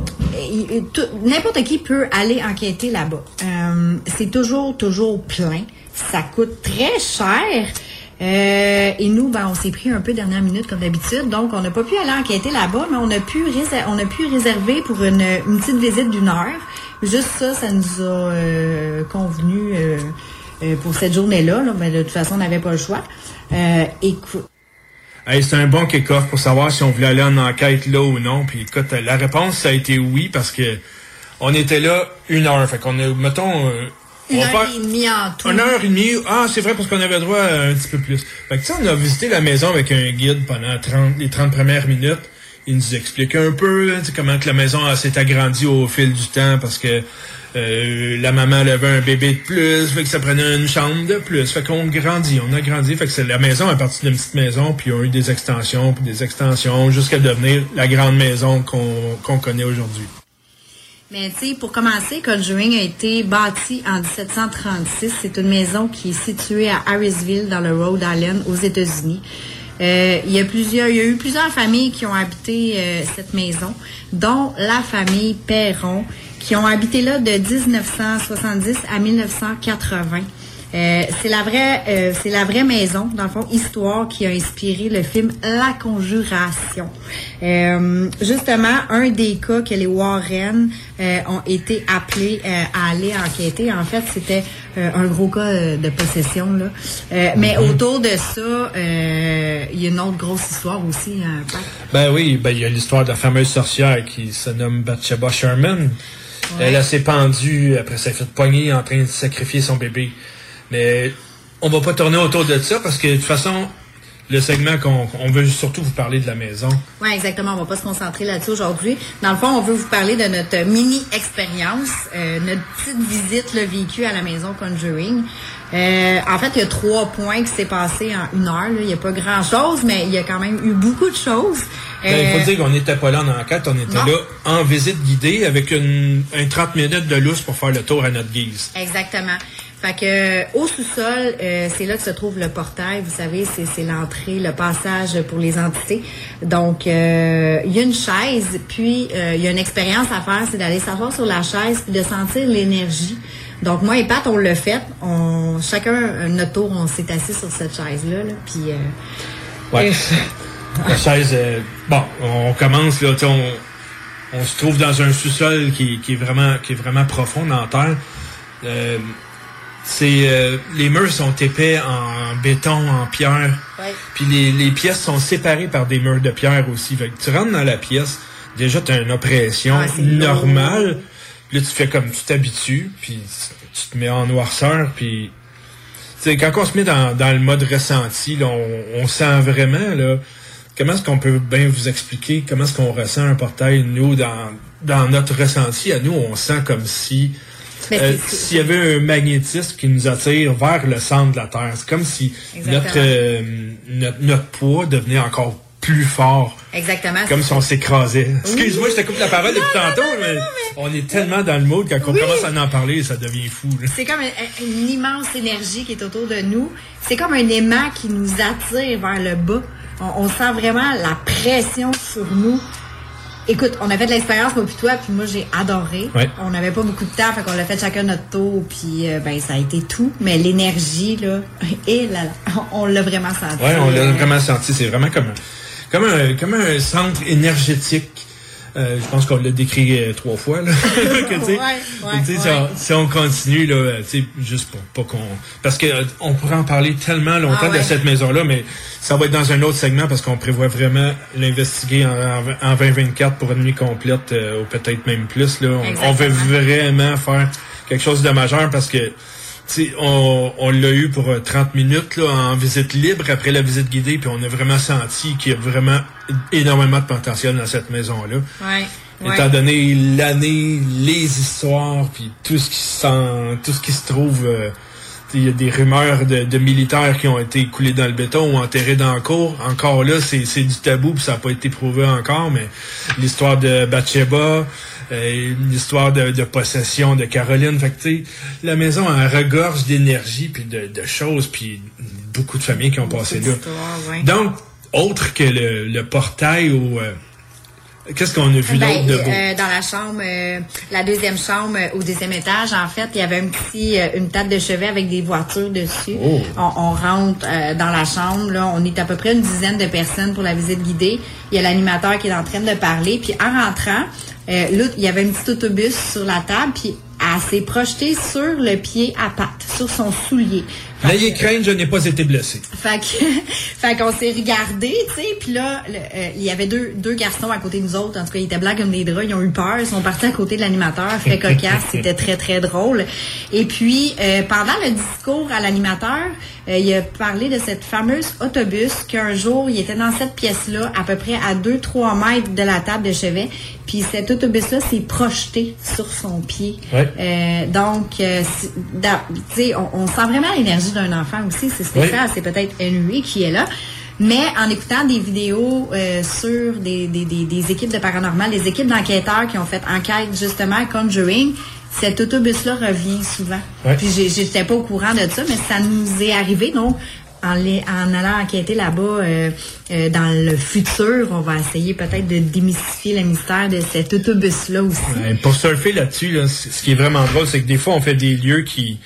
N'importe qui peut aller enquêter là-bas. Euh, c'est toujours, toujours plein. Ça coûte très cher. Euh, et nous, ben, on s'est pris un peu dernière minute comme d'habitude, donc on n'a pas pu aller enquêter là-bas, mais on a pu on a pu réserver pour une, petite visite d'une heure. Juste ça, ça nous a euh, convenu euh, euh, pour cette journée-là. là. Mais de toute façon, on n'avait pas le choix. Écoute, Hey, c'est un bon kick-off pour savoir si on voulait aller en enquête là ou non. Puis écoute, la réponse, ça a été oui parce que on était là une heure. Fait qu'on a, mettons, euh, une heure faire et demie en tout. une heure et demie. Ah, c'est vrai parce qu'on avait droit à un petit peu plus. Fait que tu sais, on a visité la maison avec un guide pendant 30, les 30 premières minutes. Il nous explique un peu comment que la maison s'est agrandie au fil du temps parce que euh, la maman avait un bébé de plus, fait que ça prenait une chambre de plus. Fait qu'on grandit, on a grandi. Fait que la maison est partie d'une petite maison, puis ils ont eu des extensions, puis des extensions, jusqu'à devenir la grande maison qu'on connaît aujourd'hui. Mais tu pour commencer, Conjuring a été bâti en 1736. C'est une maison qui est située à Harrisville, dans le Rhode Island, aux États-Unis. Euh, il y a y a eu plusieurs familles qui ont habité euh, cette maison, dont la famille Perron, qui ont habité là de 1970 à 1980. Euh, c'est la vraie, euh, c'est la vraie maison, dans le fond, histoire qui a inspiré le film La Conjuration. Euh, justement, un des cas que les Warren ont été appelés à aller enquêter, en fait, c'était un gros cas de possession là. Mais autour de ça, il y a une autre grosse histoire aussi. hein. Ben oui, ben il y a l'histoire de la fameuse sorcière qui se nomme Bathsheba Sherman. Elle, elle s'est pendue après s'être fait poigner en train de sacrifier son bébé. Mais on va pas tourner autour de ça parce que de toute façon, le segment qu'on on veut surtout vous parler de la maison. Oui, exactement. On va pas se concentrer là-dessus aujourd'hui. Dans le fond, on veut vous parler de notre mini-expérience, euh, notre petite visite le vécue à la maison Conjuring. Euh, en fait, il y a trois points qui s'est passé en une heure. là. Il n'y a pas grand-chose, mais il y a quand même eu beaucoup de choses. Ben, il Euh, faut dire qu'on n'était pas là en enquête, on était non. là en visite guidée avec une, un 30 minutes de lousse pour faire le tour à notre guise. Exactement. Fait que euh, au sous-sol, euh, c'est là que se trouve le portail. Vous savez, c'est, l'entrée, le passage pour les entités. Donc, euh, il y a une chaise, puis euh, il y a une expérience à faire, c'est d'aller s'asseoir sur la chaise puis de sentir l'énergie. Donc, moi et Pat, on l'a fait. On, chacun, notre tour, on s'est assis sur cette chaise-là. Là, puis, euh, Ouais. La chaise, euh, bon, on commence là, on, on se trouve dans un sous-sol qui, qui est vraiment qui est vraiment profond dans la terre. Euh, c'est euh, les murs sont épais en béton, en pierre. Ouais. Puis les, les pièces sont séparées par des murs de pierre aussi. Fait que tu rentres dans la pièce, déjà tu as une oppression Ah, normale. Là tu fais comme tu t'habitues, puis tu te mets en noirceur, puis quand on se met dans, dans le mode ressenti, là, on, on sent vraiment là, comment est-ce qu'on peut bien vous expliquer comment est-ce qu'on ressent un portail, nous, dans, dans notre ressenti, à nous, on sent comme si euh, s'il y avait un magnétisme qui nous attire vers le centre de la Terre. C'est comme si notre, euh, notre, notre poids devenait encore plus fort. Exactement. Comme si on s'écrasait. Oui. Excuse-moi, je te coupe la parole depuis tantôt, mais, on est tellement dans le mood quand on commence à en parler, ça devient fou. C'est comme un- une immense énergie qui est autour de nous. C'est comme un aimant qui nous attire vers le bas. On, on sent vraiment la pression sur nous. Écoute, on a fait de l'expérience, moi puis toi, puis moi j'ai adoré. Ouais. On n'avait pas beaucoup de temps, fait qu'on l'a fait chacun notre tour, puis euh, ben ça a été tout. Mais l'énergie, là, et là, là, on l'a vraiment senti. Ouais, on l'a vraiment senti. C'est vraiment comme comme un, comme un centre énergétique. Euh, je pense qu'on l'a décrit euh, trois fois. Là. Que, Ouais, ouais, tu sais, si ouais. on- Si, on continue, là, euh, tu sais, juste pour pas qu'on... Parce que euh, on pourrait en parler tellement longtemps Ah ouais. de cette maison-là, mais ça va être dans un autre segment parce qu'on prévoit vraiment l'investiguer en, en, en 2024 pour une nuit complète ou peut-être même plus. Là. On, on veut vraiment faire quelque chose de majeur parce que on, on l'a eu pour euh, 30 minutes là, en visite libre après la visite guidée, puis on a vraiment senti qu'il y a vraiment énormément de potentiel dans cette maison-là. Ouais. ouais. Étant donné l'année, les histoires, puis tout ce qui se sent, tout ce qui se trouve, euh, il y a des rumeurs de, de militaires qui ont été coulés dans le béton ou enterrés dans la cour. Encore là, c'est du tabou, puis ça n'a pas été prouvé encore, mais l'histoire de Bathsheba, euh, l'histoire de, de possession de Caroline, fait que la maison elle regorge d'énergie puis de, de choses, puis beaucoup de familles qui ont passé là. ouais. Donc, autre que le, le portail au, euh, Qu'est-ce qu'on a vu Ben, d'autre de beau? euh, dans la chambre, euh, la deuxième chambre euh, au deuxième étage, en fait, il y avait un petit, une table de chevet avec des voitures dessus. Oh. On, on rentre dans la chambre, là, on est à peu près une dizaine de personnes pour la visite guidée. Il y a l'animateur qui est en train de parler, puis en rentrant, euh, là, il y avait un petit autobus sur la table, puis elle s'est projetée sur le pied à patte, sur son soulier. N'ayez crainte, je n'ai pas été blessé. Fait que, fait qu'on s'est regardé, tu sais, puis là, le- euh, il y avait deux, deux garçons à côté de nous autres. En tout cas, ils étaient blancs comme des draps. Ils ont eu peur. Ils sont partis à côté de l'animateur. Fait cocasse. C'était très, très drôle. Et puis, euh, pendant le discours à l'animateur, euh, il a parlé de cette fameuse autobus qu'un jour, il était dans cette pièce-là, à peu près à 2-3 mètres de la table de chevet. Puis cet autobus-là s'est projeté sur son pied. Ouais. Euh, donc, euh, sais, on, on sent vraiment l'énergie d'un enfant aussi. C'est spécial. C'est peut-être Henry qui est là. Mais en écoutant des vidéos euh, sur des, des, des, des équipes de paranormal, des équipes d'enquêteurs qui ont fait enquête justement à Conjuring, cet autobus-là revient souvent. Ouais. Puis j'étais pas au courant de ça, mais ça nous est arrivé. Donc, en, les- en allant enquêter là-bas euh, euh, dans le futur, on va essayer peut-être de démystifier le mystère de cet autobus-là aussi. Ouais, pour surfer là-dessus, là, ce qui est vraiment drôle, c'est que des fois, on fait des lieux qui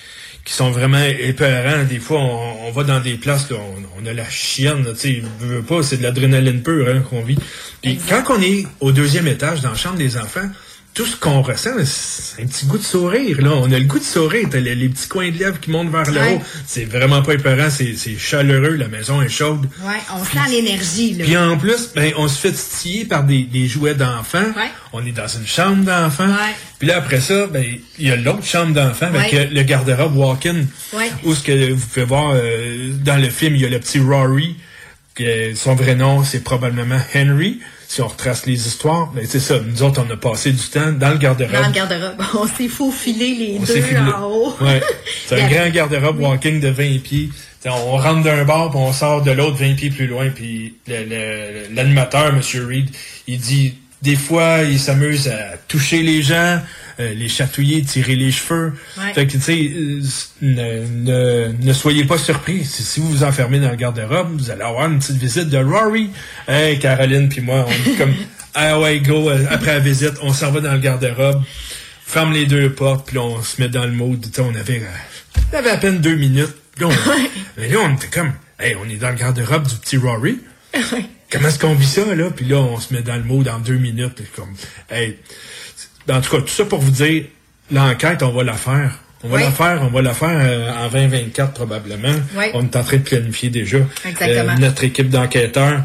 qui sont vraiment épeurants. Des fois, on, on va dans des places, là, on, on a la chienne, tu sais, veux pas, c'est de l'adrénaline pure hein, qu'on vit. Puis quand on est au deuxième étage, dans la chambre des enfants, tout ce qu'on ressent, c'est un petit goût de sourire. Là. On a le goût de sourire. T'as les, les petits coins de lèvres qui montent vers le Ouais. haut. C'est vraiment pas épeurant, c'est c'est chaleureux, la maison est chaude. Ouais, on sent l'énergie. là. Puis en plus, ben, on se fait titiller par des, des jouets d'enfants. Ouais. On est dans une chambre d'enfants. Ouais. Puis là, après ça, ben, il y a l'autre chambre d'enfants avec Ouais. le garde-robe walk-in. Ouais. Où ce que vous pouvez voir euh, dans le film, il y a le petit Rory. que son vrai nom, c'est probablement Henry. Si on retrace les histoires, ben, c'est ça. Nous autres, on a passé du temps dans le garde-robe. Dans le garde-robe. On s'est faufilé les On deux en haut. Ouais. C'est un grand garde-robe walking de 20 pieds. T'sais, on rentre d'un bar, puis on sort de l'autre 20 pieds plus loin, puis l'animateur, M. Reed, il dit, des fois, il s'amuse à toucher les gens, euh, les chatouiller, tirer les cheveux. Ouais. Fait que, tu sais, euh, ne, ne, ne soyez pas surpris. Si, vous vous enfermez dans le garde-robe, vous allez avoir une petite visite de Rory. Hey, Caroline puis moi, on est comme, ah ouais, go, euh, après la visite, on s'en va dans le garde-robe ferme les deux portes, puis on se met dans le mode. Tu sais, on avait, on avait à peine deux minutes. Puis on, mais là, on était comme, hey, on est dans le garde-robe du petit Rory. Comment est-ce qu'on vit ça, là? Puis là, on se met dans le mode en deux minutes. Puis comme, hey. En tout cas, tout ça pour vous dire, l'enquête, on va la faire. On va Oui. la faire, on va la faire euh, en 2024 probablement. Oui. On est en train de planifier déjà Exactement. euh, notre équipe d'enquêteurs.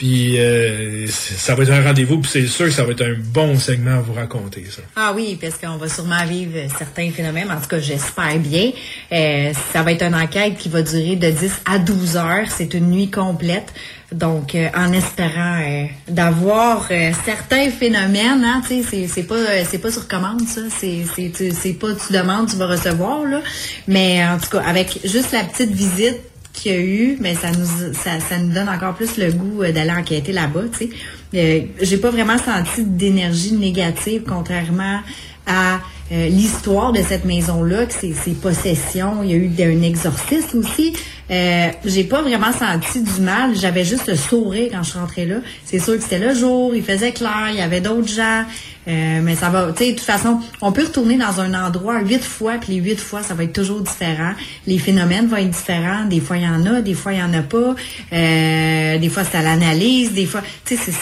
Puis euh, ça va être un rendez-vous, puis c'est sûr que ça va être un bon segment à vous raconter, ça. Ah oui, parce qu'on va sûrement vivre certains phénomènes. En tout cas, j'espère bien. Euh, ça va être une enquête qui va durer de 10 à 12 heures. C'est une nuit complète. Donc, euh, en espérant d'avoir certains phénomènes, hein, c'est- pas pas sur commande ça, c'est c'est pas tu demandes, tu vas recevoir là. Mais en tout cas, avec juste la petite visite qu'il y a eu, mais ça nous ça, ça nous donne encore plus le goût euh, d'aller enquêter là-bas, tu sais. Euh, j'ai pas vraiment senti d'énergie négative contrairement à euh, l'histoire de cette maison-là, que ses possessions. Il y a eu un exorcisme aussi. Euh, j'ai pas vraiment senti du mal. J'avais juste le sourire quand je rentrée là. C'est sûr que c'était le jour, il faisait clair, il y avait d'autres gens. Euh, mais ça va, tu sais, de toute façon, on peut retourner dans un endroit huit fois, puis les huit fois, ça va être toujours différent. Les phénomènes vont être différents. Des fois, il y en a, des fois, il y en a pas. Euh, des fois, c'est à l'analyse, des fois, tu sais,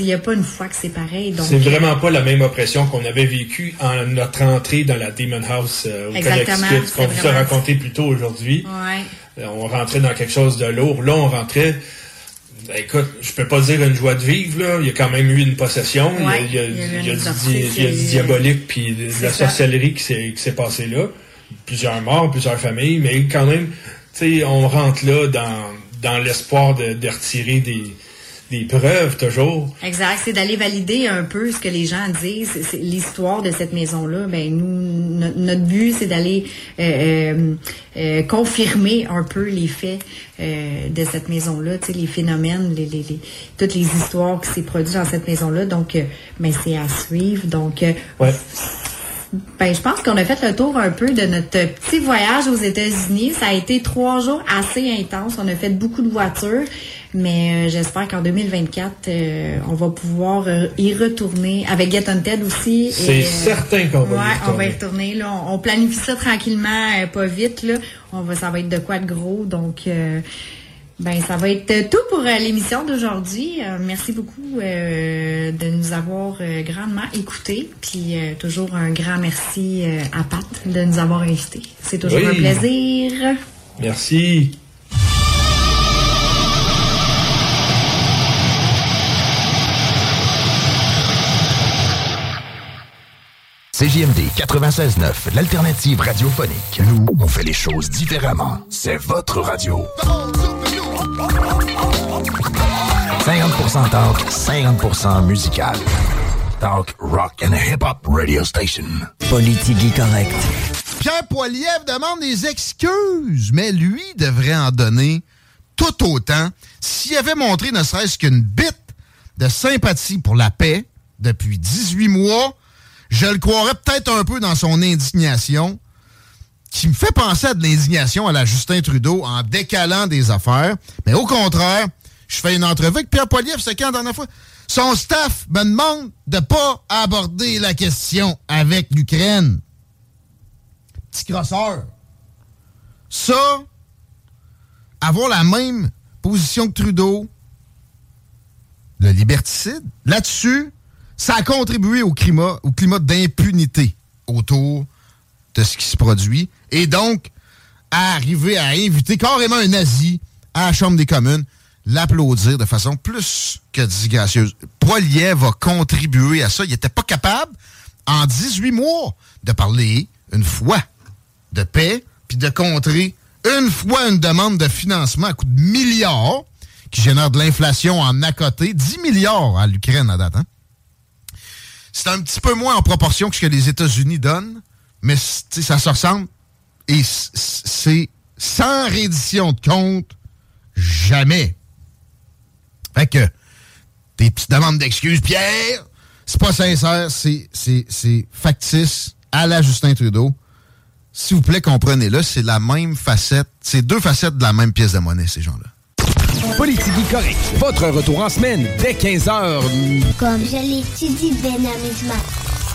il n'y a pas une fois que c'est pareil. Donc, C'est vraiment pas la même oppression qu'on avait vécue en notre dans la Demon House euh, au qu'on vous a raconté plus tôt aujourd'hui. ouais. Euh, On rentrait dans quelque chose de lourd. Là, on rentrait. ben, écoute, je peux pas dire une joie de vivre, là. Il y a quand même eu une possession. Il y a- Ouais, il y a, il y a eu il y a un du, il y a diabolique puis de, la ça. sorcellerie qui s'est qui s'est passé là. Plusieurs morts, plusieurs familles, mais quand même, tu sais, on rentre là dans, dans l'espoir de, de retirer des, des preuves toujours. Exact, c'est d'aller valider un peu ce que les gens disent, c'est- l'histoire de cette maison-là. Ben nous, no- notre but, c'est d'aller euh, euh, euh, confirmer un peu les faits euh, de cette maison-là, tu sais, les phénomènes, les, les, les- toutes les histoires qui s'est produites dans cette maison-là. Donc, ben, c'est à suivre. Donc, Ouais. Ben, je pense qu'on a fait le tour un peu de notre petit voyage aux États-Unis. Ça a été trois jours assez intenses. On a fait beaucoup de voitures. Mais euh, j'espère qu'en 2024, euh, on va pouvoir euh, y retourner avec Get on Ted aussi. C'est certain qu'on va ouais, y retourner. on va y retourner. Là. On, on planifie ça tranquillement, pas vite. Là. On va, ça va être de quoi de gros. Donc, ben, ça va être tout pour l'émission d'aujourd'hui. merci beaucoup de nous avoir grandement écoutés. Puis toujours un grand merci à Pat de nous avoir invités. C'est toujours Oui. un plaisir. Merci. CJMD 96.9, l'alternative radiophonique. Nous, on fait les choses différemment. C'est votre radio. 50% talk, 50% musical. Talk, rock and hip-hop radio station. Politique correct. Pierre Poilievre demande des excuses, mais lui devrait en donner tout autant s'il avait montré ne serait-ce qu'une bite de sympathie pour la paix depuis 18 mois. Je le croirais peut-être un peu dans son indignation, qui me fait penser à de l'indignation à la Justin Trudeau en décalant des affaires. Mais au contraire, je fais une entrevue avec Pierre Poilievre, c'est quand la dernière fois? Son staff me demande de pas aborder la question avec l'Ukraine. Petit crosseur. Ça, avoir la même position que Trudeau, le liberticide, là-dessus, ça a contribué au climat, au climat d'impunité autour de ce qui se produit. Et donc, à arriver à inviter carrément un nazi à la Chambre des communes, l'applaudir de façon plus que disgracieuse. Poiliev va contribuer à ça. Il n'était pas capable, en 18 mois, de parler une fois de paix, puis de contrer une fois une demande de financement à coût de milliards, qui génère de l'inflation en à côté, 10 milliards à l'Ukraine à date. hein? C'est un petit peu moins en proportion que ce que les États-Unis donnent, mais ça se ressemble. Et c'est sans reddition de compte, jamais. Fait que, des petites demandes d'excuses, Pierre, c'est pas sincère, c'est, c'est, c'est factice à la Justin Trudeau. S'il vous plaît, comprenez-le, c'est la même facette, c'est deux facettes de la même pièce de monnaie, ces gens-là. Politique correct. Votre retour en semaine dès 15h. Comme je l'étudie bien amusement.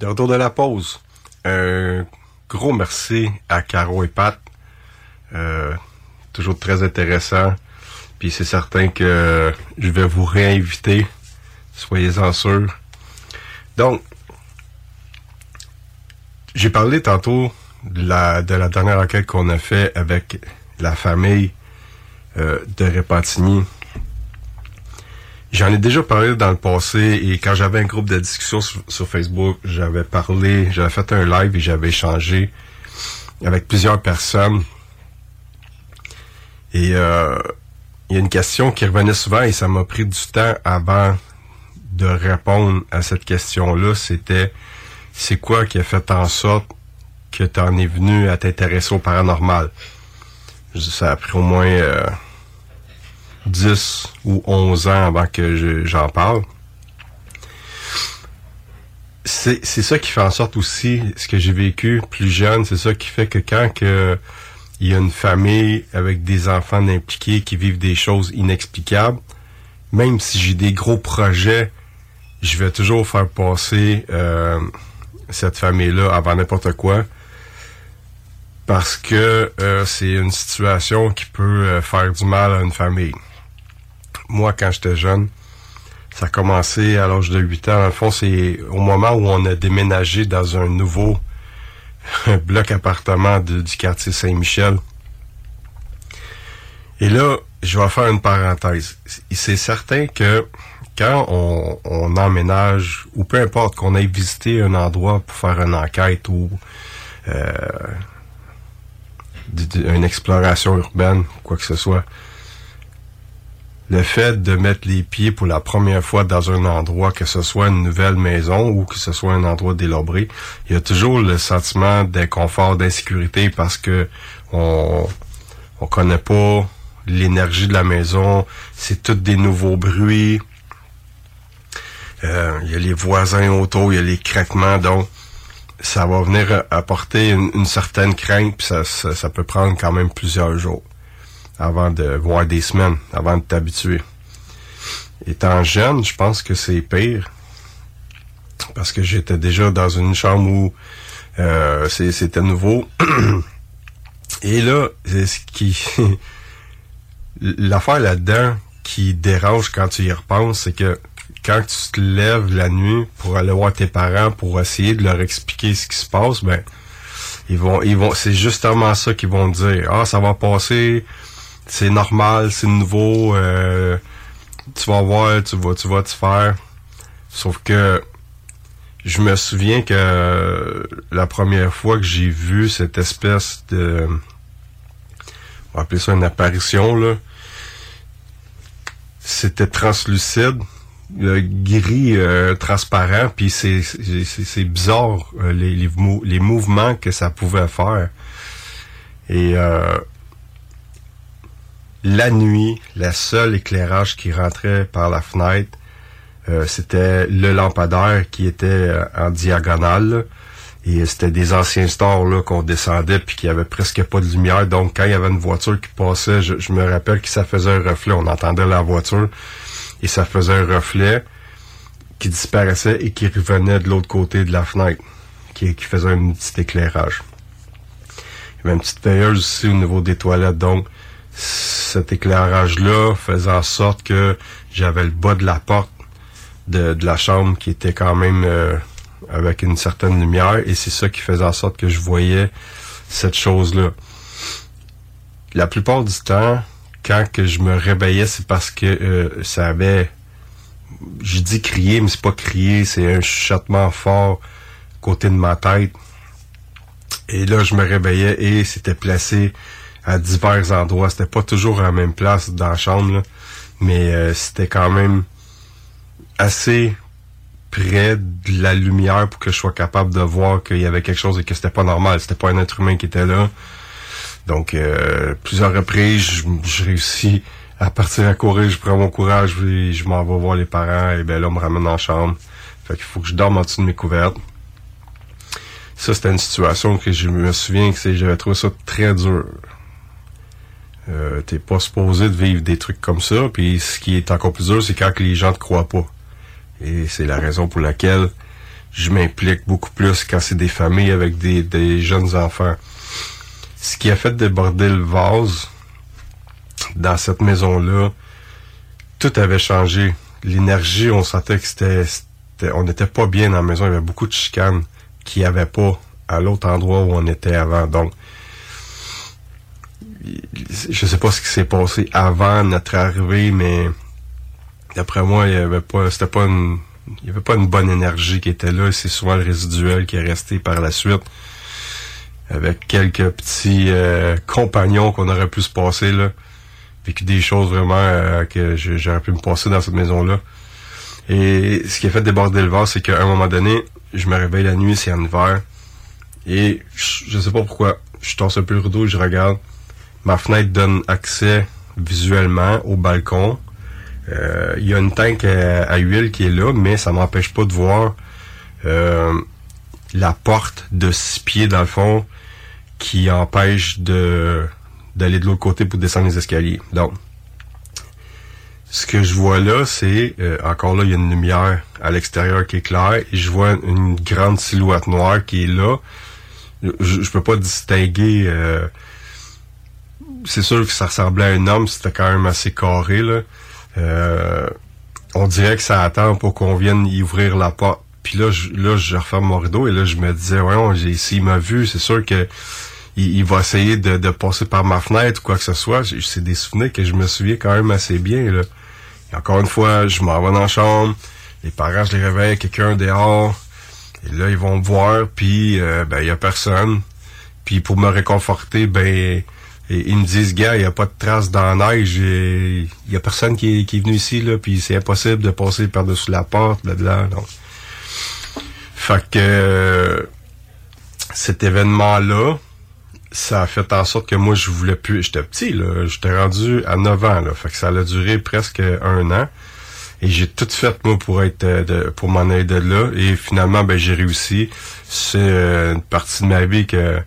De retour de la pause. Un gros merci à Caro et Pat. Euh, toujours très intéressant. Puis c'est certain que je vais vous réinviter. Soyez-en sûrs. Donc, j'ai parlé tantôt de la, de la dernière enquête qu'on a fait avec la famille euh, de Repentigny. J'en ai déjà parlé dans le passé et quand j'avais un groupe de discussion sur, Facebook, j'avais parlé, j'avais fait un live et j'avais échangé avec plusieurs personnes. Et euh, il y a une question qui revenait souvent et ça m'a pris du temps avant de répondre à cette question-là. C'était c'est quoi qui a fait en sorte que tu en es venu à t'intéresser au paranormal? Ça a pris au moins euh, 10 ou 11 ans avant que je- j'en parle. C'est c'est ça qui fait en sorte aussi, ce que j'ai vécu plus jeune, c'est ça qui fait que quand que il y a une famille avec des enfants impliqués qui vivent des choses inexplicables, même si j'ai des gros projets, je vais toujours faire passer euh, cette famille-là avant n'importe quoi parce que euh, c'est une situation qui peut euh, faire du mal à une famille. Moi, quand j'étais jeune, ça a commencé à l'âge de 8 ans. Dans le fond, c'est au moment où on a déménagé dans un nouveau bloc appartement du quartier Saint-Michel. Et là, je vais faire une parenthèse. C'est certain que quand on, emménage, ou peu importe qu'on aille visiter un endroit pour faire une enquête ou euh, une exploration urbaine, quoi que ce soit, le fait de mettre les pieds pour la première fois dans un endroit, que ce soit une nouvelle maison ou que ce soit un endroit délabré, il y a toujours le sentiment d'inconfort, d'insécurité parce que on on connaît pas l'énergie de la maison, c'est tous des nouveaux bruits. Euh, Il y a les voisins autour, il y a les craquements, donc ça va venir apporter une, certaine crainte, puis ça, ça peut prendre quand même plusieurs jours avant de voir des semaines, avant de t'habituer. Étant jeune, je pense que c'est pire parce que j'étais déjà dans une chambre où euh, c'était nouveau. Et là, c'est ce qui l'affaire là-dedans qui dérange quand tu y repenses, c'est que quand tu te lèves la nuit pour aller voir tes parents pour essayer de leur expliquer ce qui se passe, ben ils vont ils vont c'est justement ça qu'ils vont dire. Ah, ça va passer, c'est normal, c'est nouveau, euh, tu vas voir, tu vas tu vas te faire. Sauf que je me souviens que la première fois que j'ai vu cette espèce de on va appeler ça une apparition là c'était translucide euh, gris euh, transparent puis c'est bizarre euh, les les, les mouvements que ça pouvait faire et euh, la nuit la seule éclairage qui rentrait par la fenêtre euh, c'était le lampadaire qui était euh, en diagonale et c'était des anciens stores là qu'on descendait puis qu'il y avait presque pas de lumière. Donc quand il y avait une voiture qui passait je, me rappelle que ça faisait un reflet. On entendait la voiture et ça faisait un reflet qui disparaissait et qui revenait de l'autre côté de la fenêtre qui, qui faisait un petit éclairage. Il y avait une petite veilleuse aussi au niveau des toilettes donc cet éclairage là faisait en sorte que j'avais le bas de la porte de, la chambre qui était quand même euh, avec une certaine lumière et c'est ça qui faisait en sorte que je voyais cette chose-là. La plupart du temps, quand je me réveillais, c'est parce que euh, ça avait, je dis crier, mais c'est pas crier, c'est un chuchotement fort côté de ma tête. Et là, je me réveillais et c'était placé à divers endroits. C'était pas toujours à la même place dans la chambre, là, mais euh, c'était quand même assez près de la lumière pour que je sois capable de voir qu'il y avait quelque chose et que c'était pas normal. C'était pas un être humain qui était là. Donc, euh, plusieurs reprises, je, réussis à partir à courir, je prends mon courage, je m'en vais voir les parents, et ben là, on me ramène en chambre. Fait qu'il faut que je dorme en dessous de mes couvertes. Ça, c'était une situation que je me souviens que j'avais trouvé ça très dur. Euh, T'es pas supposé de vivre des trucs comme ça, puis ce qui est encore plus dur, c'est quand les gens te croient pas. Et c'est la raison pour laquelle je m'implique beaucoup plus quand c'est des familles avec des, jeunes enfants. Ce qui a fait déborder le vase dans cette maison-là, tout avait changé. L'énergie, on sentait que c'était, c'était- on n'était pas bien dans la maison. Il y avait beaucoup de chicanes qu'il n'y avait pas à l'autre endroit où on était avant. Donc, je sais pas ce qui s'est passé avant notre arrivée, mais d'après moi, il y avait pas, c'était pas une, il y avait pas une bonne énergie qui était là. C'est souvent le résiduel qui est resté par la suite, avec quelques petits euh, compagnons qu'on aurait pu se passer là, vécu des choses vraiment euh, que j'aurais pu me passer dans cette maison là. Et ce qui a fait déborder le vase, c'est qu'à un moment donné, je me réveille la nuit, c'est en hiver, et je, je sais pas pourquoi, je torse un peu le rideau je regarde. Ma fenêtre donne accès visuellement au balcon. Euh, Il y a une tank à, huile qui est là, mais ça m'empêche pas de voir euh, la porte de six pieds dans le fond qui empêche d'aller de l'autre côté pour descendre les escaliers. Donc, ce que je vois là, c'est euh, encore là, il y a une lumière à l'extérieur qui est claire et je vois une grande silhouette noire qui est là. Je, je peux pas distinguer. C'est sûr que ça ressemblait à un homme, c'était quand même assez carré là. Euh, on dirait que ça attend pour qu'on vienne y ouvrir la porte Puis là, je, là, je referme mon rideau et là, je me disais, j'ai- s'il m'a vu, c'est sûr que il, va essayer de, de passer par ma fenêtre ou quoi que ce soit. C'est des souvenirs que je me souviens quand même assez bien, là. Encore une fois, je m'en vais dans la chambre, les parents, je les réveille, quelqu'un dehors, et là, ils vont me voir, puis euh, ben, il y a personne. Puis pour me réconforter, ben, et- ils me disent, gars, il n'y a pas de traces dans la neige, il y a personne qui est, venu ici, là, puis c'est impossible de passer par-dessus la porte, là, donc. Fait que euh, cet événement-là, ça a fait en sorte que moi, je voulais plus. J'étais petit, là. J'étais rendu à 9 ans, là. Fait que ça a duré presque un an. Et j'ai tout fait, moi, pour être euh, pour m'en aller de là. Et finalement, ben, j'ai réussi. C'est euh, une partie de ma vie que.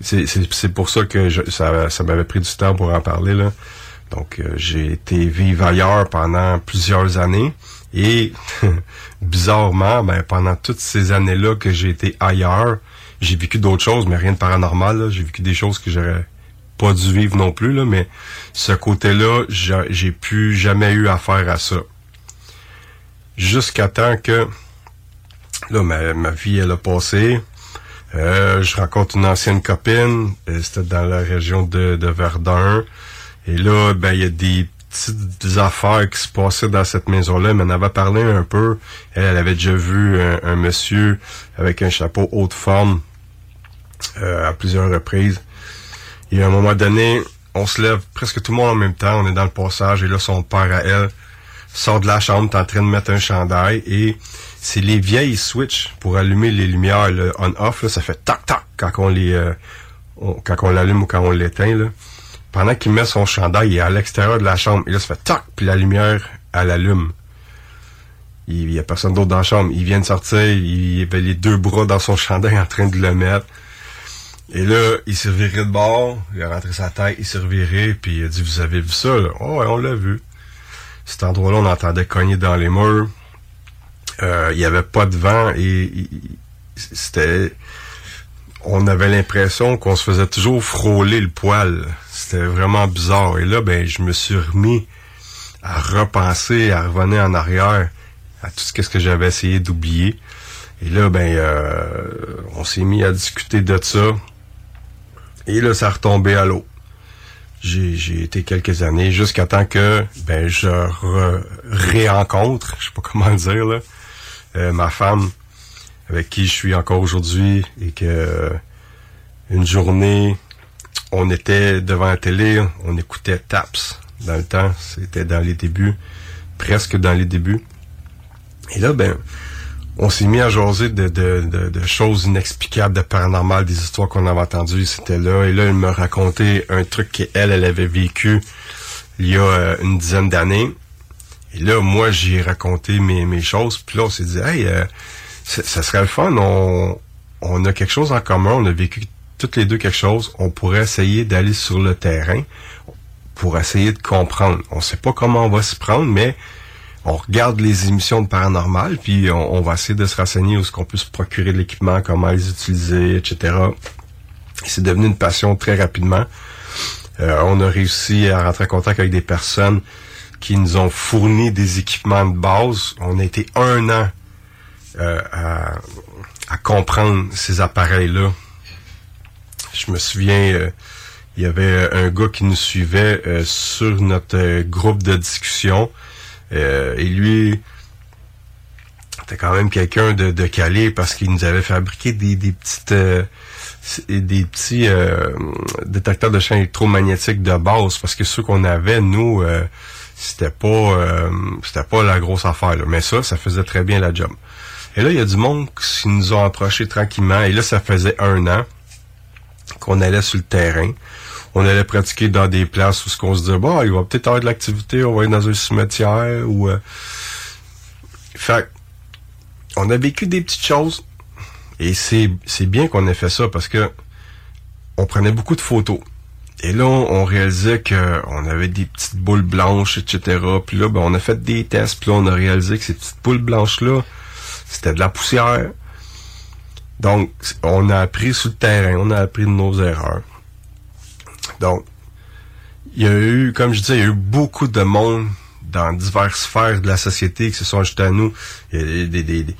C'est, pour ça que je- ça, ça m'avait pris du temps pour en parler, là. Donc, euh, j'ai été vivre ailleurs pendant plusieurs années. Et bizarrement, ben, pendant toutes ces années-là que j'ai été ailleurs, j'ai vécu d'autres choses, mais rien de paranormal. J'ai vécu des choses que j'aurais pas dû vivre non plus, là, mais ce côté-là, j'ai plus jamais eu affaire à ça. Jusqu'à temps que là, ma, ma vie, elle a passé. Euh, je rencontre une ancienne copine. euh, C'était dans la région de, de Verdun. Et là, ben, il y a des petites affaires qui se passaient dans cette maison-là. Elle m'en avait parlé un peu. Elle, elle avait déjà vu un, un monsieur avec un chapeau haute forme euh, à plusieurs reprises. Et à un moment donné, on se lève presque tout le monde en même temps. On est dans le passage. Et là, son père à elle sort de la chambre, est en train de mettre un chandail. Et c'est les vieilles switches pour allumer les lumières, on-off. Ça fait tac-tac quand on les... euh, quand on l'allume ou quand on l'éteint. là. Pendant qu'il met son chandail, il est à l'extérieur de la chambre. Et là, ça fait tac, puis la lumière, elle allume. Il y a personne d'autre dans la chambre. Il vient de sortir, il avait les deux bras dans son chandail en train de le mettre. Et là, il s'est reviré de bord, il a rentré sa tête, il s'est reviré, puis il a dit, vous avez vu ça, là? Oh, ouais, on l'a vu. Cet endroit-là, on entendait cogner dans les murs. Euh, il y avait pas de vent et c'était... On avait l'impression qu'on se faisait toujours frôler le poil. C'était vraiment bizarre. Et là, ben, je me suis remis à repenser, à revenir en arrière à tout ce que j'avais essayé d'oublier. Et là, ben, euh, on s'est mis à discuter de ça. Et là, ça a retombé à l'eau. J'ai, été quelques années jusqu'à temps que ben je re- réencontre, je sais pas comment le dire là, ma femme avec qui je suis encore aujourd'hui et que euh, une journée on était devant la télé, on écoutait Taps dans le temps, c'était dans les débuts, presque dans les débuts. Et là ben on s'est mis à jaser de, choses inexplicables, de paranormal, des histoires qu'on avait entendues, c'était là. Et là, elle me racontait un truc qu'elle, elle avait vécu il y a euh, une dizaine d'années. Et là, moi, j'ai raconté mes, mes choses. Puis là, on s'est dit, hey, euh, ça serait le fun. On, on a quelque chose en commun. On a vécu toutes les deux quelque chose. On pourrait essayer d'aller sur le terrain pour essayer de comprendre. On sait pas comment on va s'y prendre, mais on regarde les émissions de paranormal, puis on, on va essayer de se renseigner où est-ce qu'on peut se procurer de l'équipement, comment les utiliser, etc. Et C'est devenu une passion très rapidement. Euh, on a réussi à rentrer en contact avec des personnes qui nous ont fourni des équipements de base. On a été un an euh, à, à comprendre ces appareils-là. Je me souviens, euh, il y avait un gars qui nous suivait euh, sur notre euh, groupe de discussion. Euh, et lui, c'était quand même quelqu'un de, de calé parce qu'il nous avait fabriqué des, des petites des petits détecteurs de champs électromagnétiques de base parce que ceux qu'on avait nous c'était pas euh, c'était pas la grosse affaire là. mais ça ça faisait très bien la job. Et là il y a du monde qui nous ont approchés tranquillement. Et là ça faisait un an qu'on allait sur le terrain. On allait pratiquer dans des places où ce qu'on se disait bon il va peut-être avoir de l'activité on va aller dans un cimetière ou euh... fait on a vécu des petites choses. Et c'est c'est bien qu'on ait fait ça parce que on prenait beaucoup de photos. Et là, on, réalisait que on avait des petites boules blanches, etc. Puis là, ben, on a fait des tests, puis là, on a réalisé que ces petites boules blanches-là, c'était de la poussière. Donc, on a appris sur le terrain, on a appris de nos erreurs. Donc, il y a eu, comme je disais, il y a eu beaucoup de monde dans diverses sphères de la société qui se sont ajoutés à nous. Il y a des, des,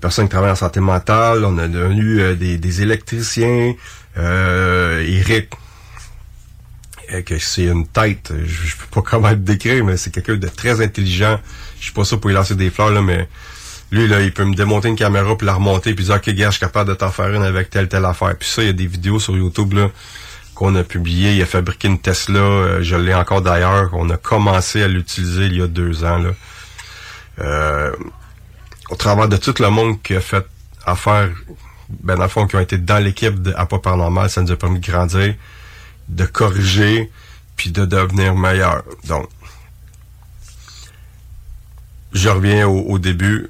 personnes qui travaillent en santé mentale, on a eu euh, des, des, électriciens, euh, Eric, que c'est une tête, je, je peux pas comment le décrire, mais c'est quelqu'un de très intelligent. Je suis pas sûr pour lui lancer des fleurs, là, mais lui, là, il peut me démonter une caméra puis la remonter puis dire, OK, gars, je suis capable de t'en faire une avec telle, telle affaire. Puis ça, il y a des vidéos sur YouTube, là, qu'on a publiées. Il a fabriqué une Tesla, euh, je l'ai encore d'ailleurs. On a commencé à l'utiliser il y a deux ans, là. Euh, au travers de tout le monde qui a fait affaire, ben, dans le fond, qui ont été dans l'équipe de À pas paranormal, ça nous a permis de grandir, de corriger, puis de devenir meilleur. Donc, je reviens au, début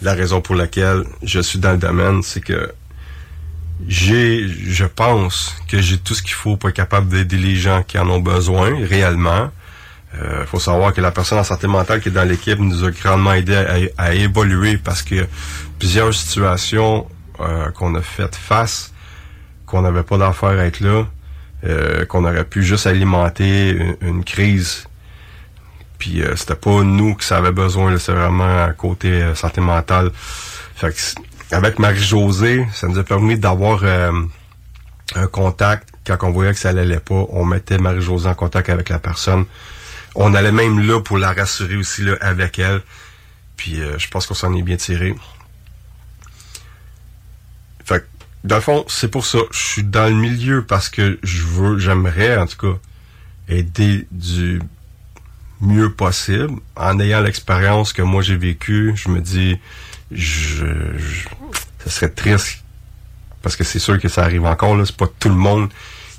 la raison pour laquelle je suis dans le domaine, c'est que j'ai, je pense que j'ai tout ce qu'il faut pour être capable d'aider les gens qui en ont besoin réellement. Il euh, faut savoir que la personne en santé mentale qui est dans l'équipe nous a grandement aidé à, évoluer parce que plusieurs situations euh, qu'on a faites face, qu'on n'avait pas d'affaire à être là, euh, qu'on aurait pu juste alimenter une crise puis euh, c'était pas nous qui ça avait besoin, c'est vraiment à côté euh, santé mentale. Fait avec Marie-Josée, ça nous a permis d'avoir euh, un contact. Quand on voyait que ça allait pas, on mettait Marie-Josée en contact avec la personne. On allait même là pour la rassurer aussi là, avec elle. Puis je pense qu'on s'en est bien tiré. Fait que, dans le fond, c'est pour ça. Je suis dans le milieu parce que je veux, j'aimerais en tout cas aider du mieux possible. En ayant l'expérience que moi j'ai vécue, je me dis, je, ça serait triste parce que c'est sûr que ça arrive encore. Là, c'est pas tout le monde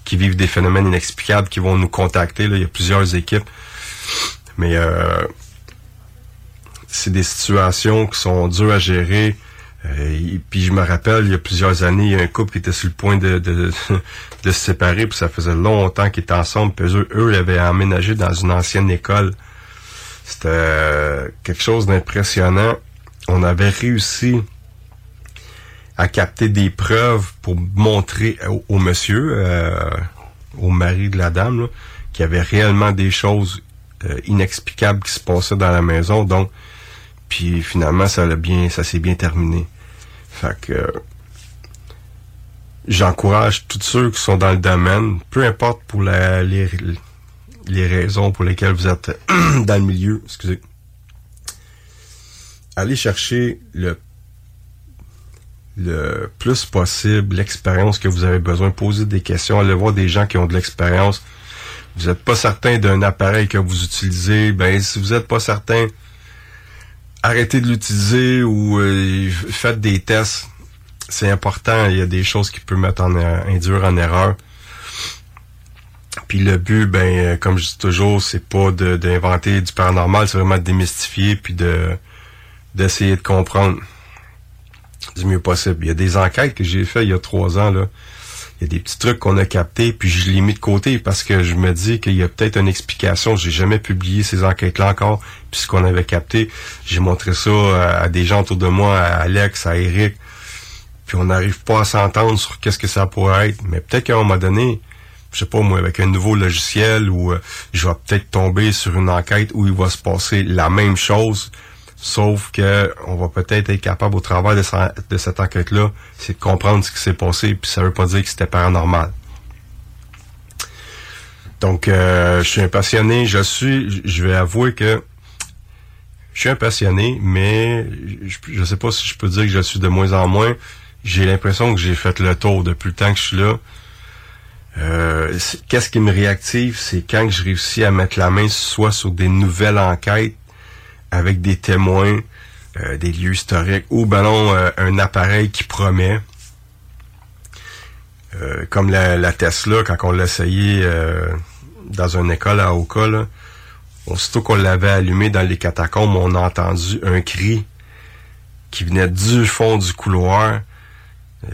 qui vit des phénomènes inexplicables qui vont nous contacter. Il y a plusieurs équipes, mais euh, c'est des situations qui sont dures à gérer. Euh, et puis je me rappelle, il y a plusieurs années, il y a un couple qui était sur le point de, se séparer, puis ça faisait longtemps qu'ils étaient ensemble. Puis eux, eux, ils avaient emménagé dans une ancienne école. C'était euh, quelque chose d'impressionnant. On avait réussi à capter des preuves pour montrer au, monsieur, euh, au mari de la dame, qu'il y avait réellement des choses inexplicables qui se passaient dans la maison. Donc, puis finalement, ça bien, ça s'est bien terminé. Fait que j'encourage tous ceux qui sont dans le domaine, peu importe pour la, les, les raisons pour lesquelles vous êtes dans le milieu, excusez. Allez chercher le le plus possible l'expérience que vous avez besoin. Poser des questions, allez voir des gens qui ont de l'expérience. Vous n'êtes pas certain d'un appareil que vous utilisez, ben si vous n'êtes pas certain, arrêtez de l'utiliser ou euh, faites des tests. C'est important. Il y a des choses qui peuvent mettre en euh, induire en erreur. Puis le but, ben, euh, comme je dis toujours, c'est pas d'inventer du paranormal, c'est vraiment de démystifier puis de d'essayer de comprendre du mieux possible. Il y a des enquêtes que j'ai fait il y a trois ans là y a des petits trucs qu'on a captés, puis je l'ai mis de côté parce que je me dis qu'il y a peut-être une explication. J'ai jamais publié ces enquêtes-là encore, puis ce qu'on avait capté, j'ai montré ça à, des gens autour de moi, à Alex, à Eric, puis on n'arrive pas à s'entendre sur qu'est-ce que ça pourrait être. Mais peut-être qu'à un moment donné, je sais pas moi, avec un nouveau logiciel, ou euh, je vais peut-être tomber sur une enquête où il va se passer la même chose, Sauf que on va peut-être être capable au travers de, cette enquête-là, c'est de comprendre ce qui s'est passé, puis ça veut pas dire que c'était paranormal. Donc, euh, je suis un passionné. Je suis, je vais avouer que je suis un passionné, mais je, je sais pas si je peux dire que je suis de moins en moins. J'ai l'impression que j'ai fait le tour depuis le temps que je suis là. Euh, Qu'est-ce qui me réactive, c'est quand je réussis à mettre la main soit sur des nouvelles enquêtes avec des témoins, euh, des lieux historiques, ou ben non, euh, un appareil qui promet. Euh, comme la, Tesla, quand on l'a essayé dans une école à Oka, là, aussitôt qu'on l'avait allumé dans les catacombes, on a entendu un cri qui venait du fond du couloir.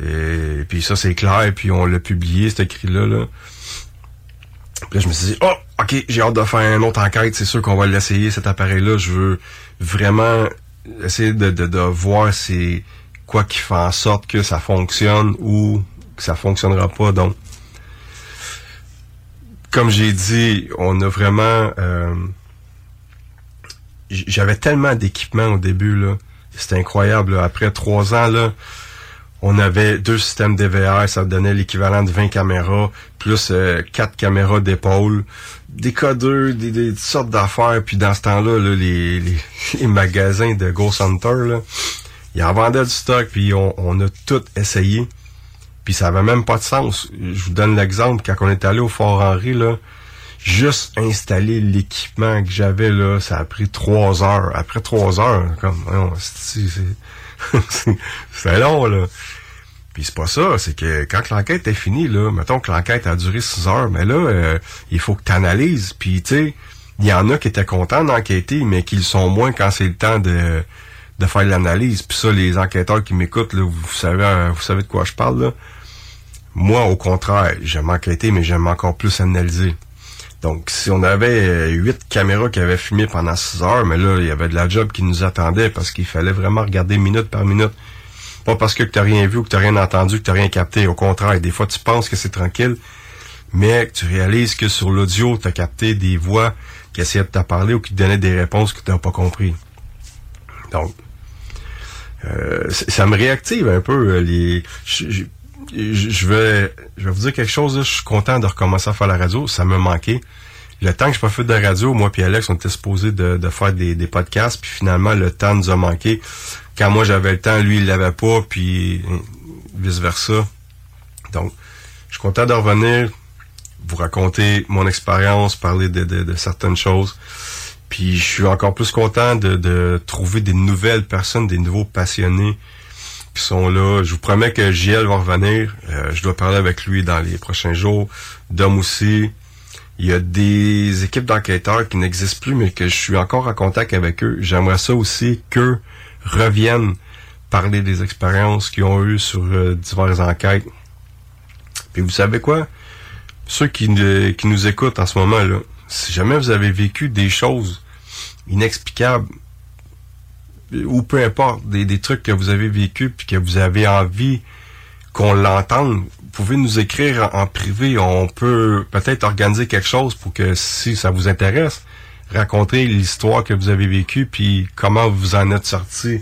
Et, puis ça, c'est clair, puis on l'a publié, ce cri-là. Là. Puis là, je me suis dit, oh, OK, j'ai hâte de faire une autre enquête. C'est sûr qu'on va l'essayer, cet appareil-là. Je veux vraiment essayer de, de, de voir c'est quoi qui fait en sorte que ça fonctionne ou que ça fonctionnera pas. Donc, comme j'ai dit, on a vraiment... Euh, j'avais tellement d'équipements au début, là. C'était incroyable. là. Après trois ans, là, on avait deux systèmes DVR, ça donnait l'équivalent de 20 caméras, plus euh, quatre caméras d'épaule, des codeurs, des, des sortes d'affaires. Puis dans ce temps-là, là, les, magasins de Ghost Hunter, là, ils en vendaient du stock, puis on, on a tout essayé. Puis ça avait même pas de sens. Je vous donne l'exemple, quand on est allé au Fort Henry, là, juste installer l'équipement que j'avais, là, ça a pris trois heures. Après trois heures, comme, c'est- c'est long, là. Puis c'est pas ça, c'est que quand l'enquête est finie, là, mettons que l'enquête a duré six heures, mais là, euh, il faut que tu analyses. Puis, tu sais, il y en a qui étaient contents d'enquêter, mais qui le sont moins quand c'est le temps de, de faire l'analyse. Puis ça, les enquêteurs qui m'écoutent, là, vous savez, euh, vous savez de quoi je parle, là. Moi, au contraire, j'aime enquêter, mais j'aime encore plus analyser. Donc, si on avait euh, huit caméras qui avaient filmé pendant six heures, mais là, il y avait de la job qui nous attendait parce qu'il fallait vraiment regarder minute par minute. Pas parce que tu rien vu que tu rien entendu, que tu rien capté. Au contraire, des fois, tu penses que c'est tranquille, mais que tu réalises que sur l'audio, tu as capté des voix qui essayaient de te parler ou qui te donnaient des réponses que tu n'as pas compris. Donc, euh, ça me réactive un peu. euh, les, je, je- je- vais, je vais vous dire quelque chose. je suis content de recommencer à faire la radio. Ça me manquait. Le temps que je fait de radio, moi puis Alex, on était supposés de, de faire des, des podcasts, puis finalement le temps nous a manqué. Quand moi j'avais le temps, lui il l'avait pas, puis vice versa. Donc, je suis content de revenir, vous raconter mon expérience, parler de, de- de certaines choses. Puis je suis encore plus content de, de trouver des nouvelles personnes, des nouveaux passionnés Je vous promets que JL va revenir. Euh, je dois parler avec lui dans les prochains jours. Dom aussi. Il y a des équipes d'enquêteurs qui n'existent plus, mais que je suis encore en contact avec eux. J'aimerais ça aussi qu'eux reviennent parler des expériences qu'ils ont eues sur euh, diverses enquêtes. Puis vous savez quoi? Ceux qui, qui nous écoutent en ce moment, là, si jamais vous avez vécu des choses inexplicables, ou peu importe, des, des trucs que vous avez vécu puis que vous avez envie qu'on l'entende, vous pouvez nous écrire en, privé. On peut peut-être organiser quelque chose pour que si ça vous intéresse, raconter l'histoire que vous avez vécue puis comment vous en êtes sorti.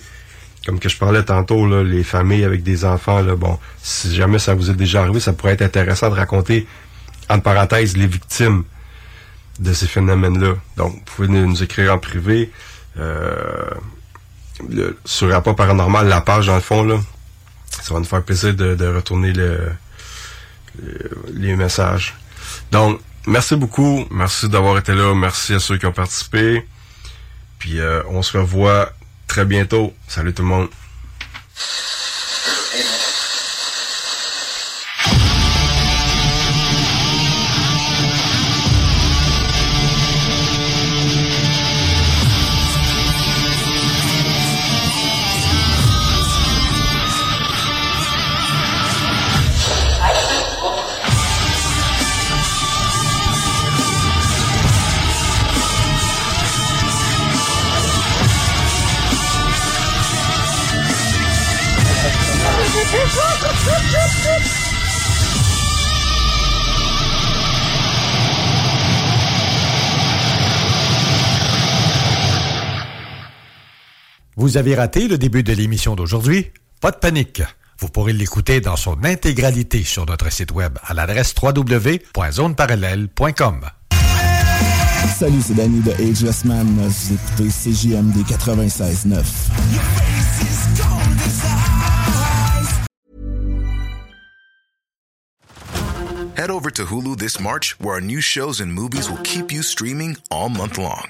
Comme que je parlais tantôt, là, les familles avec des enfants, là, bon, si jamais ça vous est déjà arrivé, ça pourrait être intéressant de raconter, entre parenthèses, les victimes de ces phénomènes-là. Donc, vous pouvez nous, nous écrire en privé. Euh, le- sur Rapport Paranormal, la page, dans le fond, là, ça va nous faire plaisir de, retourner le- les messages. Donc, merci beaucoup. Merci d'avoir été là. Merci à ceux qui ont participé. Puis, euh, on se revoit très bientôt. Salut tout le monde. Vous avez raté le début de l'émission d'aujourd'hui? Pas de panique. Vous pourrez l'écouter dans son intégralité sur notre site web à l'adresse www.zoneparallèle.com. Salut, c'est Danny de Ageless Man. Vous écoutez CJMD 96.9. Head over to Hulu this March, where our new shows and movies will keep you streaming all month long.